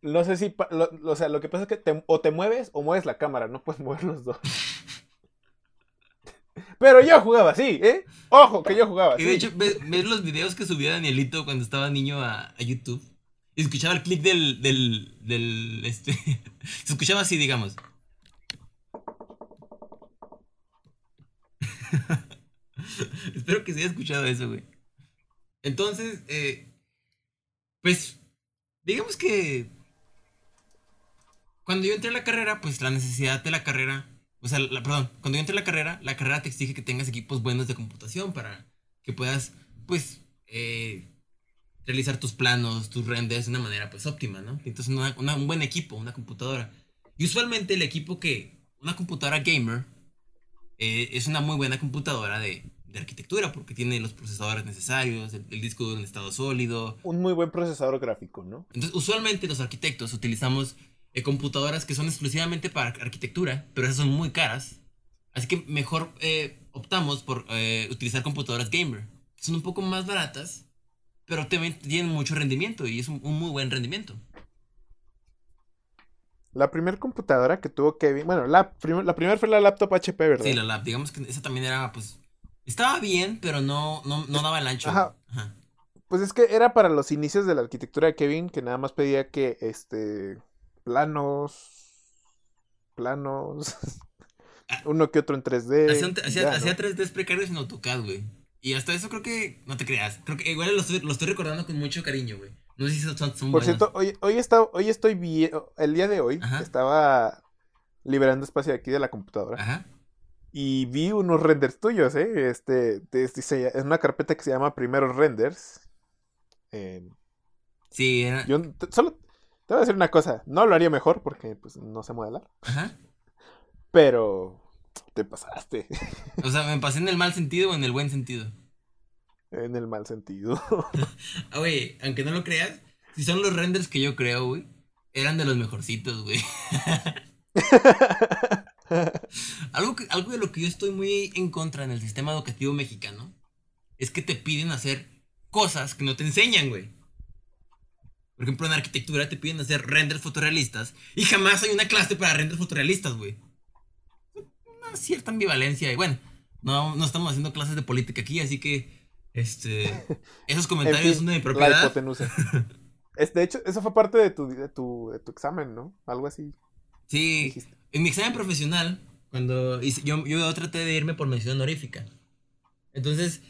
No sé si, lo, o sea, lo que pasa es que te- o te mueves o mueves la cámara, no puedes [laughs] mover los dos. Pero yo jugaba así, ¿eh? Ojo, que yo jugaba Y de así. hecho, ves, ves los videos que subía Danielito cuando estaba niño a, a YouTube. Y escuchaba el clic del, del, del, este, [laughs] se escuchaba así, digamos. [laughs] Espero que se haya escuchado eso, güey. Entonces, eh, pues, digamos que cuando yo entré a la carrera, pues la necesidad de la carrera, o sea, la- perdón, cuando yo entré a la carrera, la carrera te exige que tengas equipos buenos de computación para que puedas, pues, eh, realizar tus planos, tus renders de una manera, pues, óptima, ¿no? Entonces, una- una- un buen equipo, una computadora. Y usualmente el equipo que, una computadora gamer, eh, es una muy buena computadora de, de arquitectura porque tiene los procesadores necesarios, el, el disco duro en estado sólido, Un muy buen procesador gráfico, ¿no? entonces, usualmente los arquitectos utilizamos eh, computadoras que son exclusivamente para arquitectura, pero esas son muy caras. Así que mejor eh, optamos por eh, utilizar computadoras gamer. Son un poco más baratas, pero también tienen mucho rendimiento y es un, un muy buen rendimiento. La primera computadora que tuvo Kevin, bueno, la, prim- la primera fue la laptop HP, ¿verdad? Sí, la lab, digamos que esa también era, pues, estaba bien, pero no, no, no daba el ancho. Ajá. Ajá. Pues es que era para los inicios de la arquitectura de Kevin, que nada más pedía que, este, planos, planos, Ah. [laughs] uno que otro en 3D. Hacía, ¿no? hacía 3D precarios en AutoCAD, güey. Y hasta eso creo que, no te creas, creo que igual lo estoy, lo estoy recordando con mucho cariño, güey. No sé si son, son Por buenos. cierto, hoy, hoy, está, hoy estoy viendo, el día de hoy, Ajá. estaba liberando espacio aquí de la computadora Ajá. y vi unos renders tuyos, ¿eh? Este, este, es una carpeta que se llama Primeros Renders. Eh, Sí, era. yo solo te voy a decir una cosa, no lo haría mejor porque pues no sé modelar, Ajá. pero te pasaste O sea, me pasé en el mal sentido o en el buen sentido. en el mal sentido. [laughs] Ah, güey, aunque no lo creas, si son los renders que yo creo, güey, eran de los mejorcitos, güey. [laughs] algo, que, algo de lo que yo estoy muy en contra en el sistema educativo mexicano es que te piden hacer cosas que no te enseñan, güey. Por ejemplo, en arquitectura te piden hacer renders fotorrealistas y jamás hay una clase para renders fotorrealistas, güey. Una cierta ambivalencia y bueno, no, no estamos haciendo clases de política aquí, así que este [laughs] esos comentarios son de mi propiedad. La hipotenusa. [laughs] de hecho, eso fue parte de tu, de tu, de tu examen, ¿no? Algo así. Sí, en mi examen profesional, cuando hice, yo, yo traté de irme por mención honorífica. Entonces,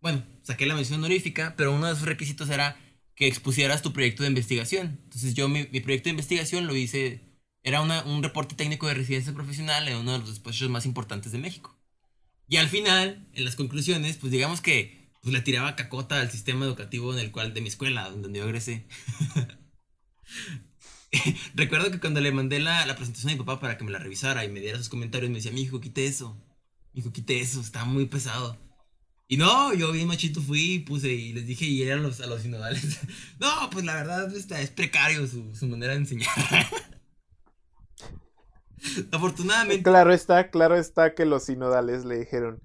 bueno, saqué la mención honorífica, pero uno de sus requisitos era que expusieras tu proyecto de investigación. Entonces yo mi, proyecto de investigación lo hice, era un reporte técnico de residencia profesional en uno de los despachos más importantes de México. Y al final, en las conclusiones, pues digamos que pues, le tiraba cacota al sistema educativo en el cual, de mi escuela, donde yo egresé. [laughs] Recuerdo que cuando le mandé la, la, presentación a mi papá para que me la revisara y me diera sus comentarios, me decía, mi hijo, quite eso. Mi hijo, quite eso, está muy pesado. Y no, yo bien machito fui y puse y les dije y eran los, a los sinodales. [laughs] no, pues la verdad está, es precario su, su manera de enseñar. [laughs] Afortunadamente. Claro está, claro está que los sinodales le dijeron.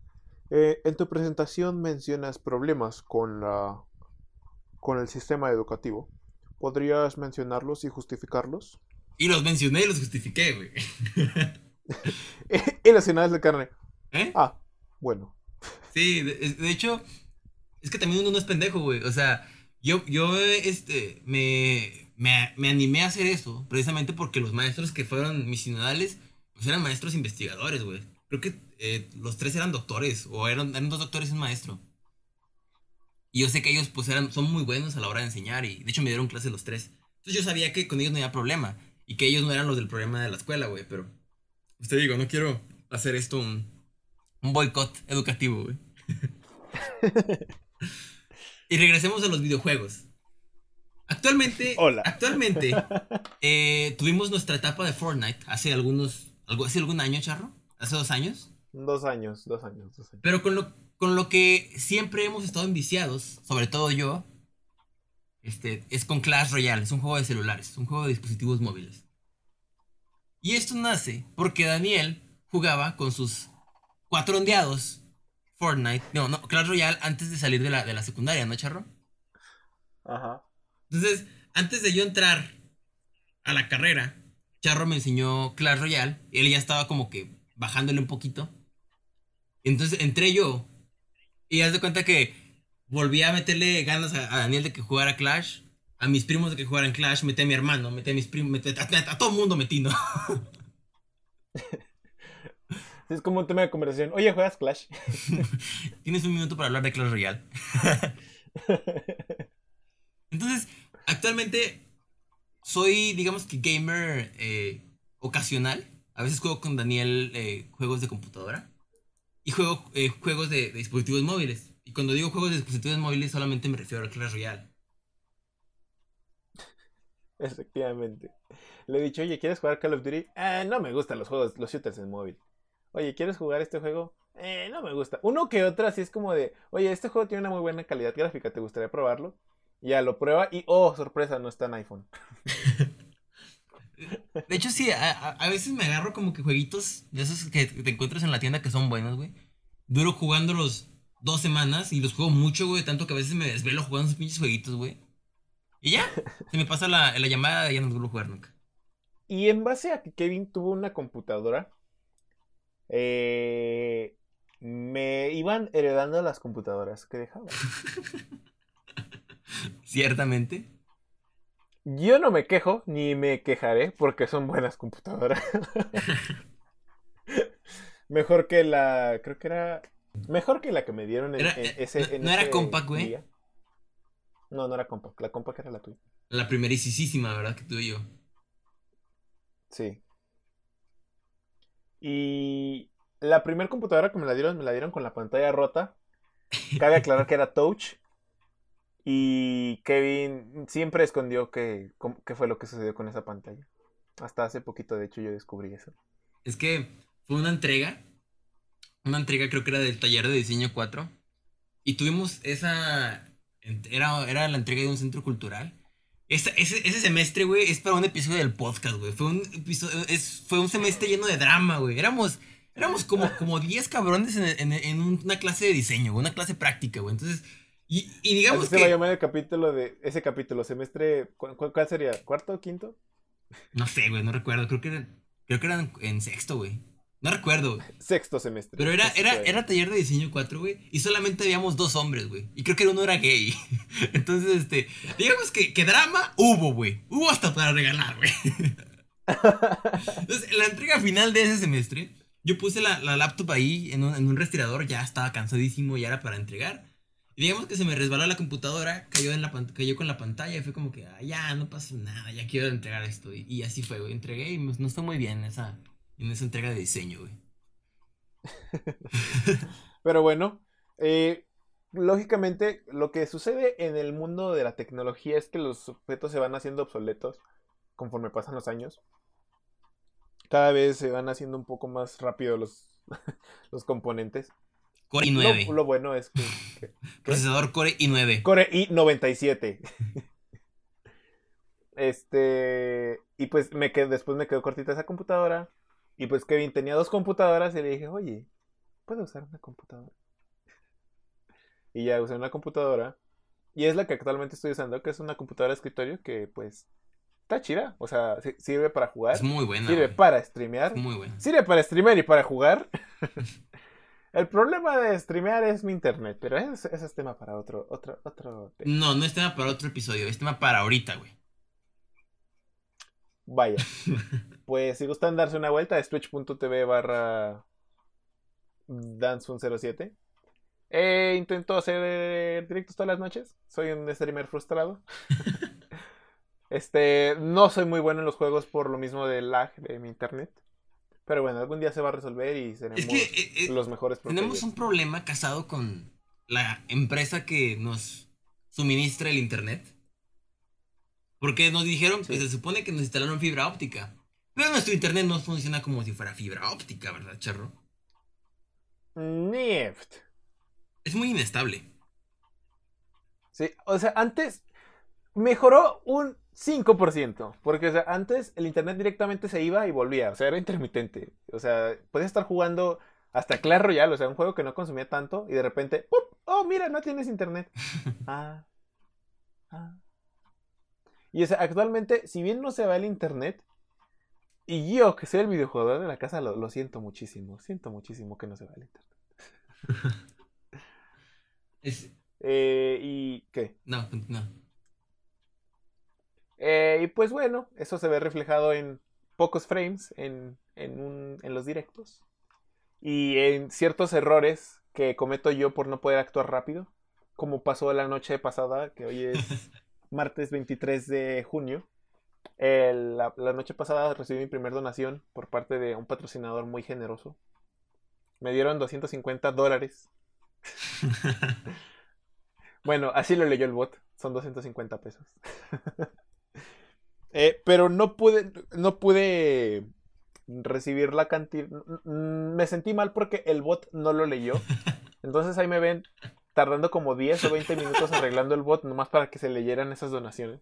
Eh, en tu presentación mencionas problemas con la con el sistema educativo. ¿Podrías mencionarlos y justificarlos? Y los mencioné y los justifiqué, güey. [laughs] y los sinodales de carne. ¿Eh? Ah, bueno. Sí, de, hecho, es que también uno no es pendejo, güey. O sea, yo, yo este, me, me, animé a hacer eso precisamente porque los maestros que fueron mis sinodales, pues eran maestros investigadores, güey. Creo que eh, los tres eran doctores, o eran, dos doctores y un maestro. Y yo sé que ellos, pues, eran, son muy buenos a la hora de enseñar, y de hecho me dieron clase los tres. Entonces yo sabía que con ellos no había problema, y que ellos no eran los del problema de la escuela, güey, pero... Usted digo, no quiero hacer esto un, un boicot educativo, güey. [laughs] y regresemos a los videojuegos. Actualmente, Hola. actualmente [laughs] eh, tuvimos nuestra etapa de Fortnite hace algunos, hace algún año, Charro, hace dos años. Dos años, dos años, dos años. Pero con lo, con lo que siempre hemos estado enviciados, sobre todo yo, este, es con Clash Royale, es un juego de celulares, un juego de dispositivos móviles. Y esto nace porque Daniel jugaba con sus cuatro ondeados Fortnite. No, no, Clash Royale antes de salir de la, de la secundaria, ¿no, Charro? Ajá. Entonces, antes de yo entrar a la carrera, Charro me enseñó Clash Royale. Él ya estaba como que bajándole un poquito. Entonces entré yo. Y haz de cuenta que volví a meterle ganas a, Daniel de que jugara Clash. A mis primos de que jugaran Clash. Metí a mi hermano. Metí a mis primos. Metí a, a todo el mundo metiendo. [laughs] Es como un tema de conversación. Oye, ¿juegas Clash? [laughs] Tienes un minuto para hablar de Clash Royale. [laughs] Entonces, actualmente soy, digamos que gamer eh, ocasional. A veces juego con Daniel eh, juegos de computadora. Y juego eh, juegos de, dispositivos móviles. Y cuando digo juegos de dispositivos móviles solamente me refiero a Clash Royale. Efectivamente. Le he dicho, oye, ¿quieres jugar Call of Duty? no me gustan los juegos, los shooters en móvil oye, ¿quieres jugar este juego? Eh, no me gusta. Uno que otro así es como de, oye, este juego tiene una muy buena calidad gráfica, ¿te gustaría probarlo? ya lo prueba y, oh, sorpresa, no está en iPhone. De hecho, sí, a, veces me agarro como que jueguitos de esos que te encuentras en la tienda que son buenos, güey. Duro jugándolos dos semanas y los juego mucho, güey, tanto que a veces me desvelo jugando esos pinches jueguitos, güey. Y ya, se me pasa la, la llamada y ya no vuelvo a jugar nunca. Y en base a que Kevin tuvo una computadora, eh, me iban heredando las computadoras que dejaba. [laughs] Ciertamente. Yo no me quejo, ni me quejaré, porque son buenas computadoras. [laughs] mejor que la. Creo que era. Mejor que la que me dieron en, eh, ese. ¿No, era compact, güey? No, no era compact. La compact era la tuya. La primerísima, ¿verdad? Que tuve yo. Sí. Y la primera computadora que me la dieron, me la dieron con la pantalla rota. Cabe aclarar que era touch. Y Kevin siempre escondió qué que fue lo que sucedió con esa pantalla. Hasta hace poquito, de hecho, yo descubrí eso. Es que fue una entrega. Una entrega creo que era del taller de diseño 4. Y tuvimos esa... Era, era la entrega de un centro cultural. Ese, ese, semestre, güey, es para un episodio del podcast, güey. Fue un episodio, es, fue un semestre lleno de drama, güey. Éramos, éramos como, como 10 cabrones en, en, una clase de diseño, güey, una clase práctica, güey. Entonces, y, y digamos Así que... se va a llamar el capítulo de, ese capítulo, semestre, ¿cuál, cuál sería? ¿Cuarto o quinto? No sé, güey, no recuerdo. Creo que, creo que eran en sexto, güey. No recuerdo. Sexto semestre. Pero era, era, era taller de diseño 4, güey. Y solamente habíamos dos hombres, güey. Y creo que uno era gay. [laughs] Entonces, este. Digamos que, que drama hubo, güey. Hubo hasta para regalar, güey. [laughs] Entonces, en la entrega final de ese semestre, yo puse la, la laptop ahí en un, en un, respirador. Ya estaba cansadísimo, ya era para entregar. Y digamos que se me resbaló la computadora, cayó, en la, cayó con la pantalla y fue como que, ah, ya, no pasa nada, ya quiero entregar esto. Y, y así fue, güey. Entregué y no estuvo muy bien esa en esa entrega de diseño, güey. [laughs] Pero bueno, eh, lógicamente lo que sucede en el mundo de la tecnología es que los objetos se van haciendo obsoletos conforme pasan los años. Cada vez se van haciendo un poco más rápido los, [laughs] los componentes. Core i9. Lo, bueno es que, Procesador Core i9. Core i97. [laughs] este. Y pues me quedé, después me quedó cortita esa computadora. Y pues Kevin tenía dos computadoras y le dije, oye, ¿puedo usar una computadora? [laughs] Y ya usé una computadora. Y es la que actualmente estoy usando, que es una computadora de escritorio que pues está chida. O sea, sirve para jugar. Es muy buena. Sirve para streamear. muy buena. Sirve para streamear y para jugar. [laughs] El problema de streamear es mi internet, pero ese, es tema para otro, otro, otro tema. No, no es tema para otro episodio, es tema para ahorita, güey. Vaya. [laughs] pues si gustan darse una vuelta, es twitch.tv barra dance107. Eh, intento hacer directos todas las noches. Soy un streamer frustrado. [laughs] este, no soy muy bueno en los juegos por lo mismo del lag de mi internet. Pero bueno, algún día se va a resolver y seremos eh, eh, los mejores. Tenemos un problema casado con la empresa que nos suministra el internet. Porque nos dijeron que se supone que nos instalaron fibra óptica. Pero nuestro internet no funciona como si fuera fibra óptica, ¿verdad, Charro? Nift. Es muy inestable. Sí, o sea, antes mejoró un 5%. Porque, o sea, antes el internet directamente se iba y volvía. O sea, era intermitente. O sea, podías estar jugando hasta Clash Royale, o sea, un juego que no consumía tanto, y de repente, ¡pum! ¡Oh, mira, no tienes internet! [laughs] ah. Ah. Y actualmente, si bien no se va el internet, y yo que soy el videojugador de la casa, lo, siento muchísimo. Siento muchísimo que no se va el internet. [laughs] Eh, ¿Y qué? No, no. Eh, y pues bueno, eso se ve reflejado en pocos frames en, en, en los directos. Y en ciertos errores que cometo yo por no poder actuar rápido. Como pasó la noche pasada, que hoy es [laughs] martes 23 de junio. la, noche pasada recibí mi primera donación por parte de un patrocinador muy generoso. Me dieron 250 dólares. [laughs] bueno, así lo leyó el bot. Son 250 pesos. [laughs] Eh, pero no pude, no pude recibir la cantidad. Me sentí mal porque el bot no lo leyó. [laughs] Entonces ahí me ven tardando como 10 o 20 minutos arreglando el bot nomás para que se leyeran esas donaciones.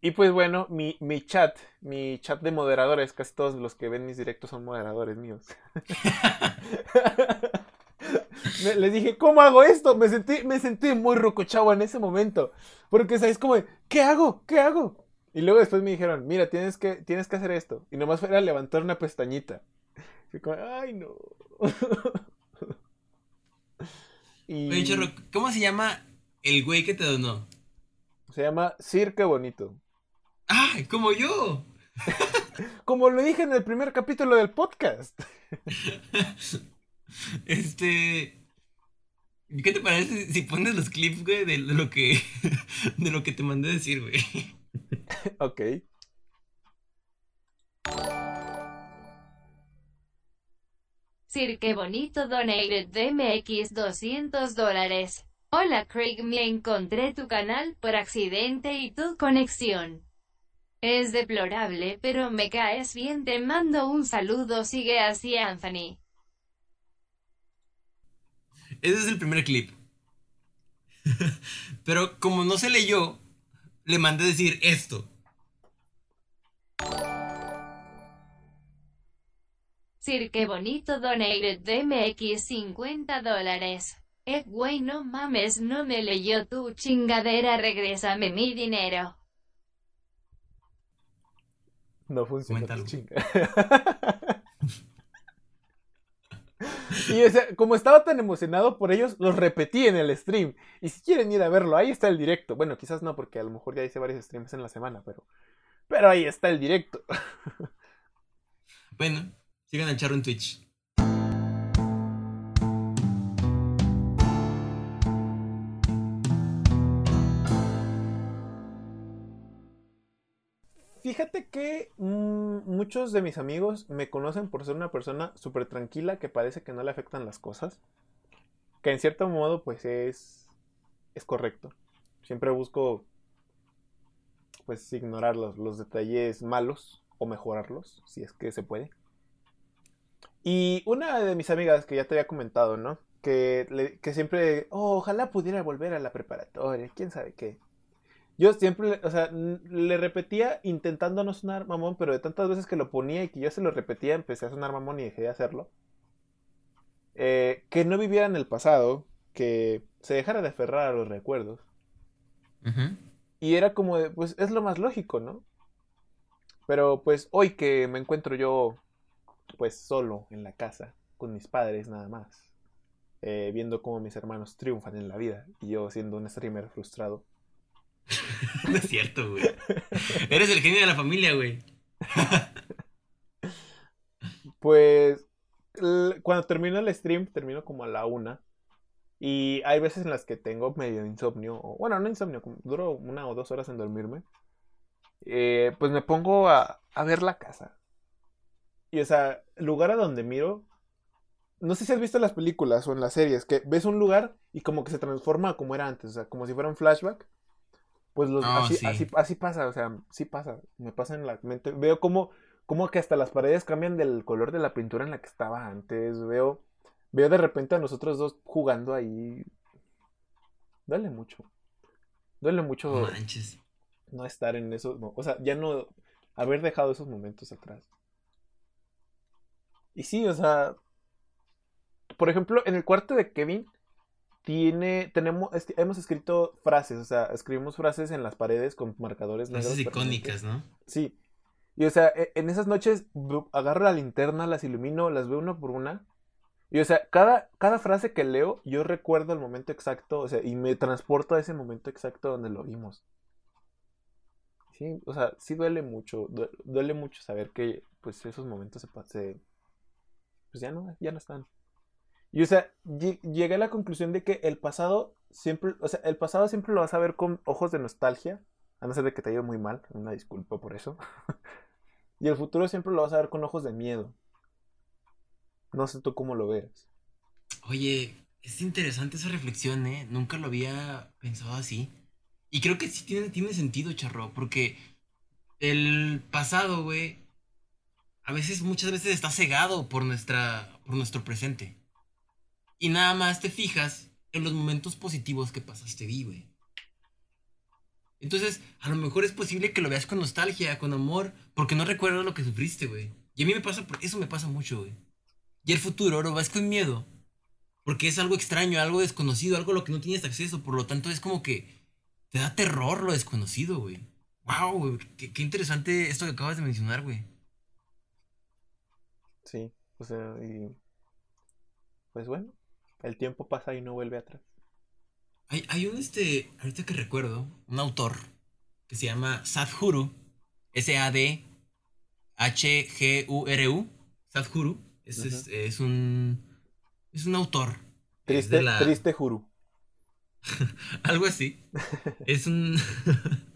Y pues bueno, mi, mi chat, mi chat de moderadores, casi todos los que ven mis directos son moderadores míos. [laughs] les dije, ¿cómo hago esto? Me sentí, me sentí muy rocochavo en ese momento. Porque, ¿sabes? Como, ¿qué hago? ¿Qué hago? Y luego después me dijeron, mira, tienes que, tienes que hacer esto. Y nomás fue a levantar una pestañita. Y como, ay, no. [laughs] Oye, Chorro, ¿cómo se llama el güey que te donó? Se llama Sir Qué Bonito. ¡Ah! ¡Como yo! [laughs] como lo dije en el primer capítulo del podcast. [laughs] este. ¿Qué te parece si pones los clips, güey, de, lo que. [laughs] de lo que te mandé decir, güey? ok. Sir, qué bonito donated DMX 200 dólares. Hola Craig, me encontré tu canal por accidente y tu conexión. Es deplorable, pero me caes bien, te mando un saludo, sigue así Anthony. Ese es el primer clip. [laughs] pero como no se leyó, le mandé decir esto. Sir, qué bonito donated DMX 50 dólares. Eh, güey, no mames, no me leyó tu chingadera, regrésame mi dinero. No funciona. [laughs] Y o sea, como estaba tan emocionado por ellos, los repetí en el stream. Y si quieren ir a verlo, ahí está el directo. Bueno, quizás no, porque a lo mejor ya hice varios streams en la semana, pero. Pero ahí está el directo. [laughs] Bueno, sigan al charro en Twitch. Fíjate que mm, muchos de mis amigos me conocen por ser una persona súper tranquila que parece que no le afectan las cosas. Que en cierto modo, pues es. es correcto. Siempre busco. Pues ignorar los, los detalles malos o mejorarlos, si es que se puede. Y una de mis amigas que ya te había comentado, ¿no? Que, le- que siempre, oh, ojalá pudiera volver a la preparatoria, quién sabe qué. Yo siempre, o sea, le repetía intentando no sonar mamón, pero de tantas veces que lo ponía y que yo se lo repetía, empecé a sonar mamón y dejé de hacerlo. Eh, que no viviera en el pasado, que se dejara de aferrar a los recuerdos. Y era como de, pues es lo más lógico, ¿no? Pero pues hoy que me encuentro yo, pues solo en la casa, con mis padres nada más, eh, viendo cómo mis hermanos triunfan en la vida y yo siendo un streamer frustrado, [laughs] No es cierto, güey. Eres el genio de la familia, güey. [laughs] pues cuando termino el stream, termino como a la una. Y hay veces en las que tengo medio insomnio, o bueno, no insomnio, duro una o dos horas en dormirme. eh, pues me pongo a, a ver la casa. Y o sea, el lugar a donde miro. No sé si has visto las películas o en las series, que ves un lugar y como que se transforma como era antes, o sea, como si fuera un flashback. Pues los, Ah, así, sí. así, así pasa, o sea, sí pasa, me pasa en la mente. Veo como, como que hasta las paredes cambian del color de la pintura en la que estaba antes. Veo, veo de repente a nosotros dos jugando ahí. Duele mucho. Duele mucho No manches. no estar en esos, o sea, ya no haber dejado esos momentos atrás. Y sí, o sea, por ejemplo, en el cuarto de Kevin tiene, tenemos, es hemos escrito frases, o sea, escribimos frases en las paredes con marcadores negros. Frases permanentes. icónicas, ¿no? Sí. Y o sea, e- en esas noches agarro la linterna, las ilumino, las veo una por una. Y o sea, cada, cada frase que leo, yo recuerdo el momento exacto, o sea, y me transporto a ese momento exacto donde lo vimos. Sí, o sea, sí duele mucho, due- duele mucho saber que pues esos momentos se, se- pues ya no, ya no están. Y o sea, lle- llegué a la conclusión de que el pasado siempre, o sea, el pasado siempre lo vas a ver con ojos de nostalgia, a no ser de que te haya ido muy mal, una disculpa por eso. [laughs] y el futuro siempre lo vas a ver con ojos de miedo. No sé tú cómo lo veas. Oye, es interesante esa reflexión, ¿eh? Nunca lo había pensado así. Y creo que sí tiene, tiene sentido, charro, porque el pasado, güey, a veces, muchas veces está cegado por nuestra, por nuestro presente. Y nada más te fijas en los momentos positivos que pasaste, vi, güey. Entonces, a lo mejor es posible que lo veas con nostalgia, con amor, porque no recuerdas lo que sufriste, güey. Y a mí me pasa, eso me pasa mucho, güey. Y el futuro lo ves con miedo, porque es algo extraño, algo desconocido, algo a lo que no tienes acceso. Por lo tanto, es como que te da terror lo desconocido, güey. Wow, güey. Qué, qué interesante esto que acabas de mencionar, güey. Sí, o sea, y pues bueno, el tiempo pasa y no vuelve atrás. Hay, hay un, este, ahorita que recuerdo, un autor que se llama Sadhguru. S-A-D-H-G-U-R-U. Sadhguru. Es, es, es un. Es un autor. Triste, la- triste juro. [laughs] Algo así. [laughs] Es un. [laughs]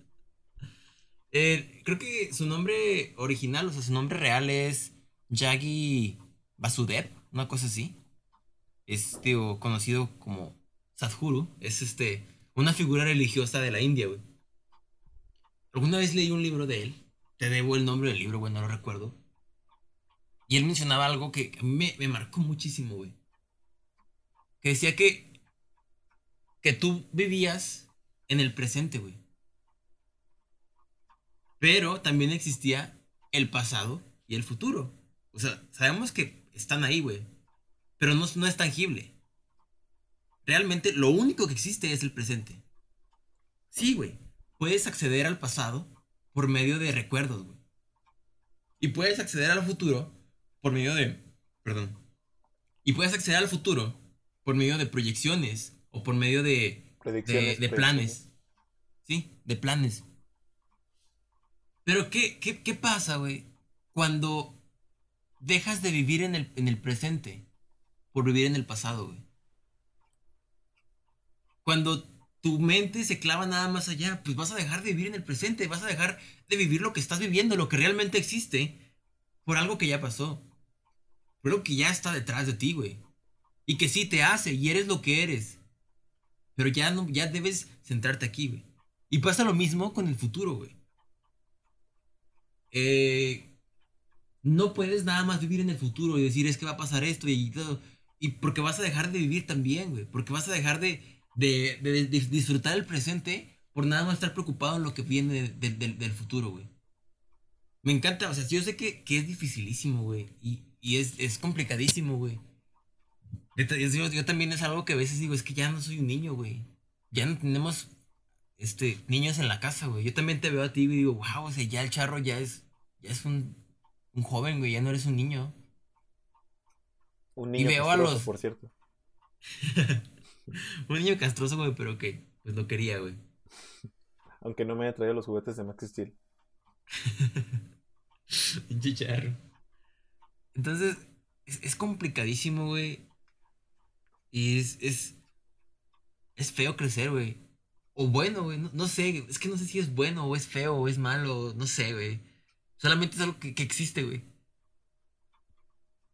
Eh, creo que su nombre original, o sea, su nombre real es Yagi Vasudev, una cosa así. Es, digo, conocido como Sadhguru. Es este. Una figura religiosa de la India, güey. Alguna vez leí un libro de él. Te debo el nombre del libro, güey, no lo recuerdo. Y él mencionaba algo que me, me marcó muchísimo, güey. Que decía que que tú vivías en el presente, güey. Pero también existía el pasado y el futuro. O sea, sabemos que están ahí, güey. Pero no, no es tangible. Realmente lo único que existe es el presente. Sí, güey. Puedes acceder al pasado por medio de recuerdos, güey. Y puedes acceder al futuro por medio de... Perdón. Y puedes acceder al futuro por medio de proyecciones o por medio de, Predicciones. de planes. Sí, de planes. Pero ¿qué, qué, qué pasa, güey? Cuando dejas de vivir en el, en el presente por vivir en el pasado, güey. Cuando tu mente se clava nada más allá, pues vas a dejar de vivir en el presente, vas a dejar de vivir lo que estás viviendo, lo que realmente existe, por algo que ya pasó. Por algo que ya está detrás de ti, güey. Y que sí te hace y eres lo que eres. Pero ya no, ya debes centrarte aquí, güey. Y pasa lo mismo con el futuro, güey. Eh, no puedes nada más vivir en el futuro y decir es que va a pasar esto y todo. Y porque vas a dejar de vivir también, güey. Porque vas a dejar de, de, disfrutar el presente por nada más estar preocupado en lo que viene del- futuro, güey. Me encanta, o sea, yo sé que, que es dificilísimo, güey. Y, y es, es complicadísimo, güey. Yo- yo también es algo que a veces digo, es que ya no soy un niño, güey. Ya no tenemos este, niños en la casa, güey. Yo también te veo a ti y digo, wow, o sea, ya el charro ya es, ya es un, un joven, güey, ya no eres un niño. Un Y niño veo a castroso, los- por cierto. [laughs] Un niño castroso, güey, pero que, pues lo quería, güey. Aunque no me haya traído los juguetes de Max Steel. [laughs] Pinche charro. Entonces, es, es complicadísimo, güey. Y es, es, es feo crecer, güey. O bueno, güey, no, no sé, es que no sé si es bueno o es feo o es malo, no sé, güey. Solamente es algo que, que existe, güey.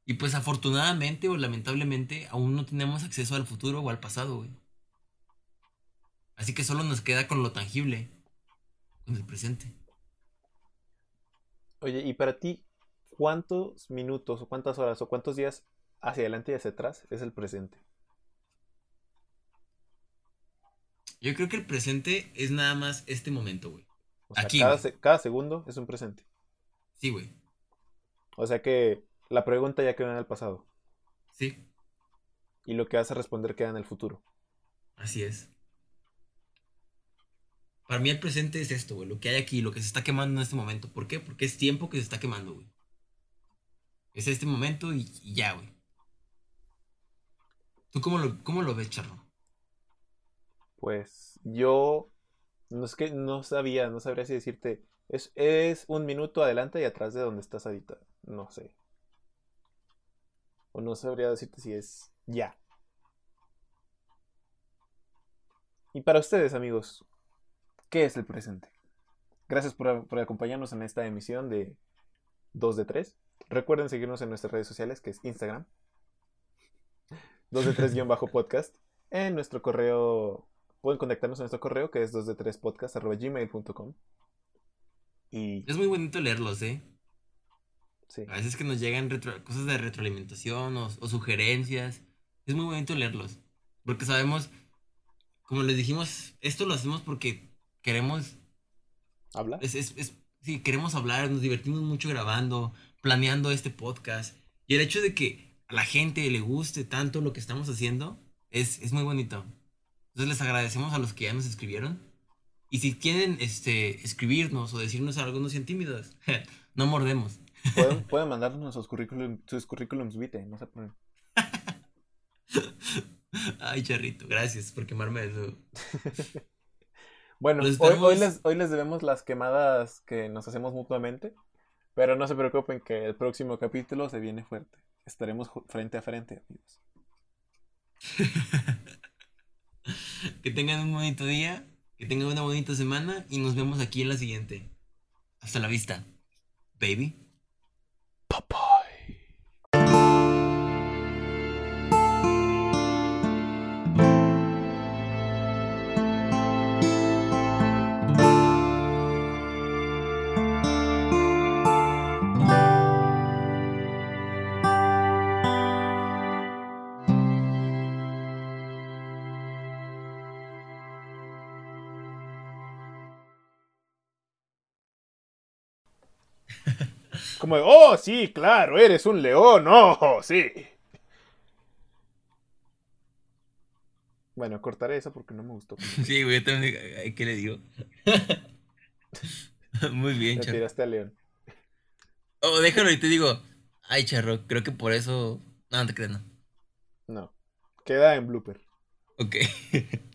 Y pues afortunadamente o lamentablemente aún no tenemos acceso al futuro o al pasado, güey. Así que solo nos queda con lo tangible, con el presente. Oye, y para ti, ¿cuántos minutos o cuántas horas o cuántos días hacia adelante y hacia atrás es el presente? Yo creo que el presente es nada más este momento, güey. O sea, Aquí, cada, güey. se- cada segundo es un presente. Sí, güey. O sea que la pregunta ya quedó en el pasado. Sí, Y lo que vas a responder queda en el futuro. así es. Para mí el presente es esto, güey. Lo que hay aquí, lo que se está quemando en este momento. ¿Por qué? Porque es tiempo que se está quemando, güey. Es este momento y, y ya, güey. ¿Tú cómo lo, cómo lo ves, Charro? Pues yo no es que no sabía, no sabría si decirte. Es, es un minuto adelante y atrás de donde estás ahorita. No sé. O no sabría decirte si es ya. Y para ustedes, amigos, ¿qué es el presente? Gracias por, por acompañarnos en esta emisión de 2 de 3. Recuerden seguirnos en nuestras redes sociales, que es Instagram. [laughs] 2 de 3-podcast. En nuestro correo pueden contactarnos en nuestro correo que es 2 de 3 podcast.gmail.com y Es muy bonito leerlos, ¿eh? sí, A veces que nos llegan retro- cosas de retroalimentación o, o sugerencias. Es muy bonito leerlos. Porque sabemos, como les dijimos, esto lo hacemos porque queremos habla Es, es, es- sí, queremos hablar, nos divertimos mucho grabando, planeando este podcast. Y el hecho de que a la gente le guste tanto lo que estamos haciendo es, es muy bonito. Entonces les agradecemos a los que ya nos escribieron. Y si quieren este, escribirnos o decirnos algo, no sean tímidos. [laughs] no mordemos. pueden, [laughs] pueden mandarnos sus currículum, sus currículums vitae, no se ponen. [laughs] Ay, charrito, gracias por quemarme eso. Bueno, Los hoy, les, hoy les debemos las quemadas que nos hacemos mutuamente, pero no se preocupen que el próximo capítulo se viene fuerte. Estaremos frente a frente, amigos. Que tengan un bonito día, que tengan una bonita semana y nos vemos aquí en la siguiente. Hasta la vista, baby. Como, oh, sí, claro, eres un león, oh, sí. Bueno, cortaré eso porque no me gustó. [laughs] Sí, güey, yo también. ¿Qué le digo? [laughs] Muy bien, Te charro. tiraste al león. Oh, déjalo y te digo. Ay, charro, creo que por eso. No, no te creas, no. No. Queda en blooper. Ok. [laughs]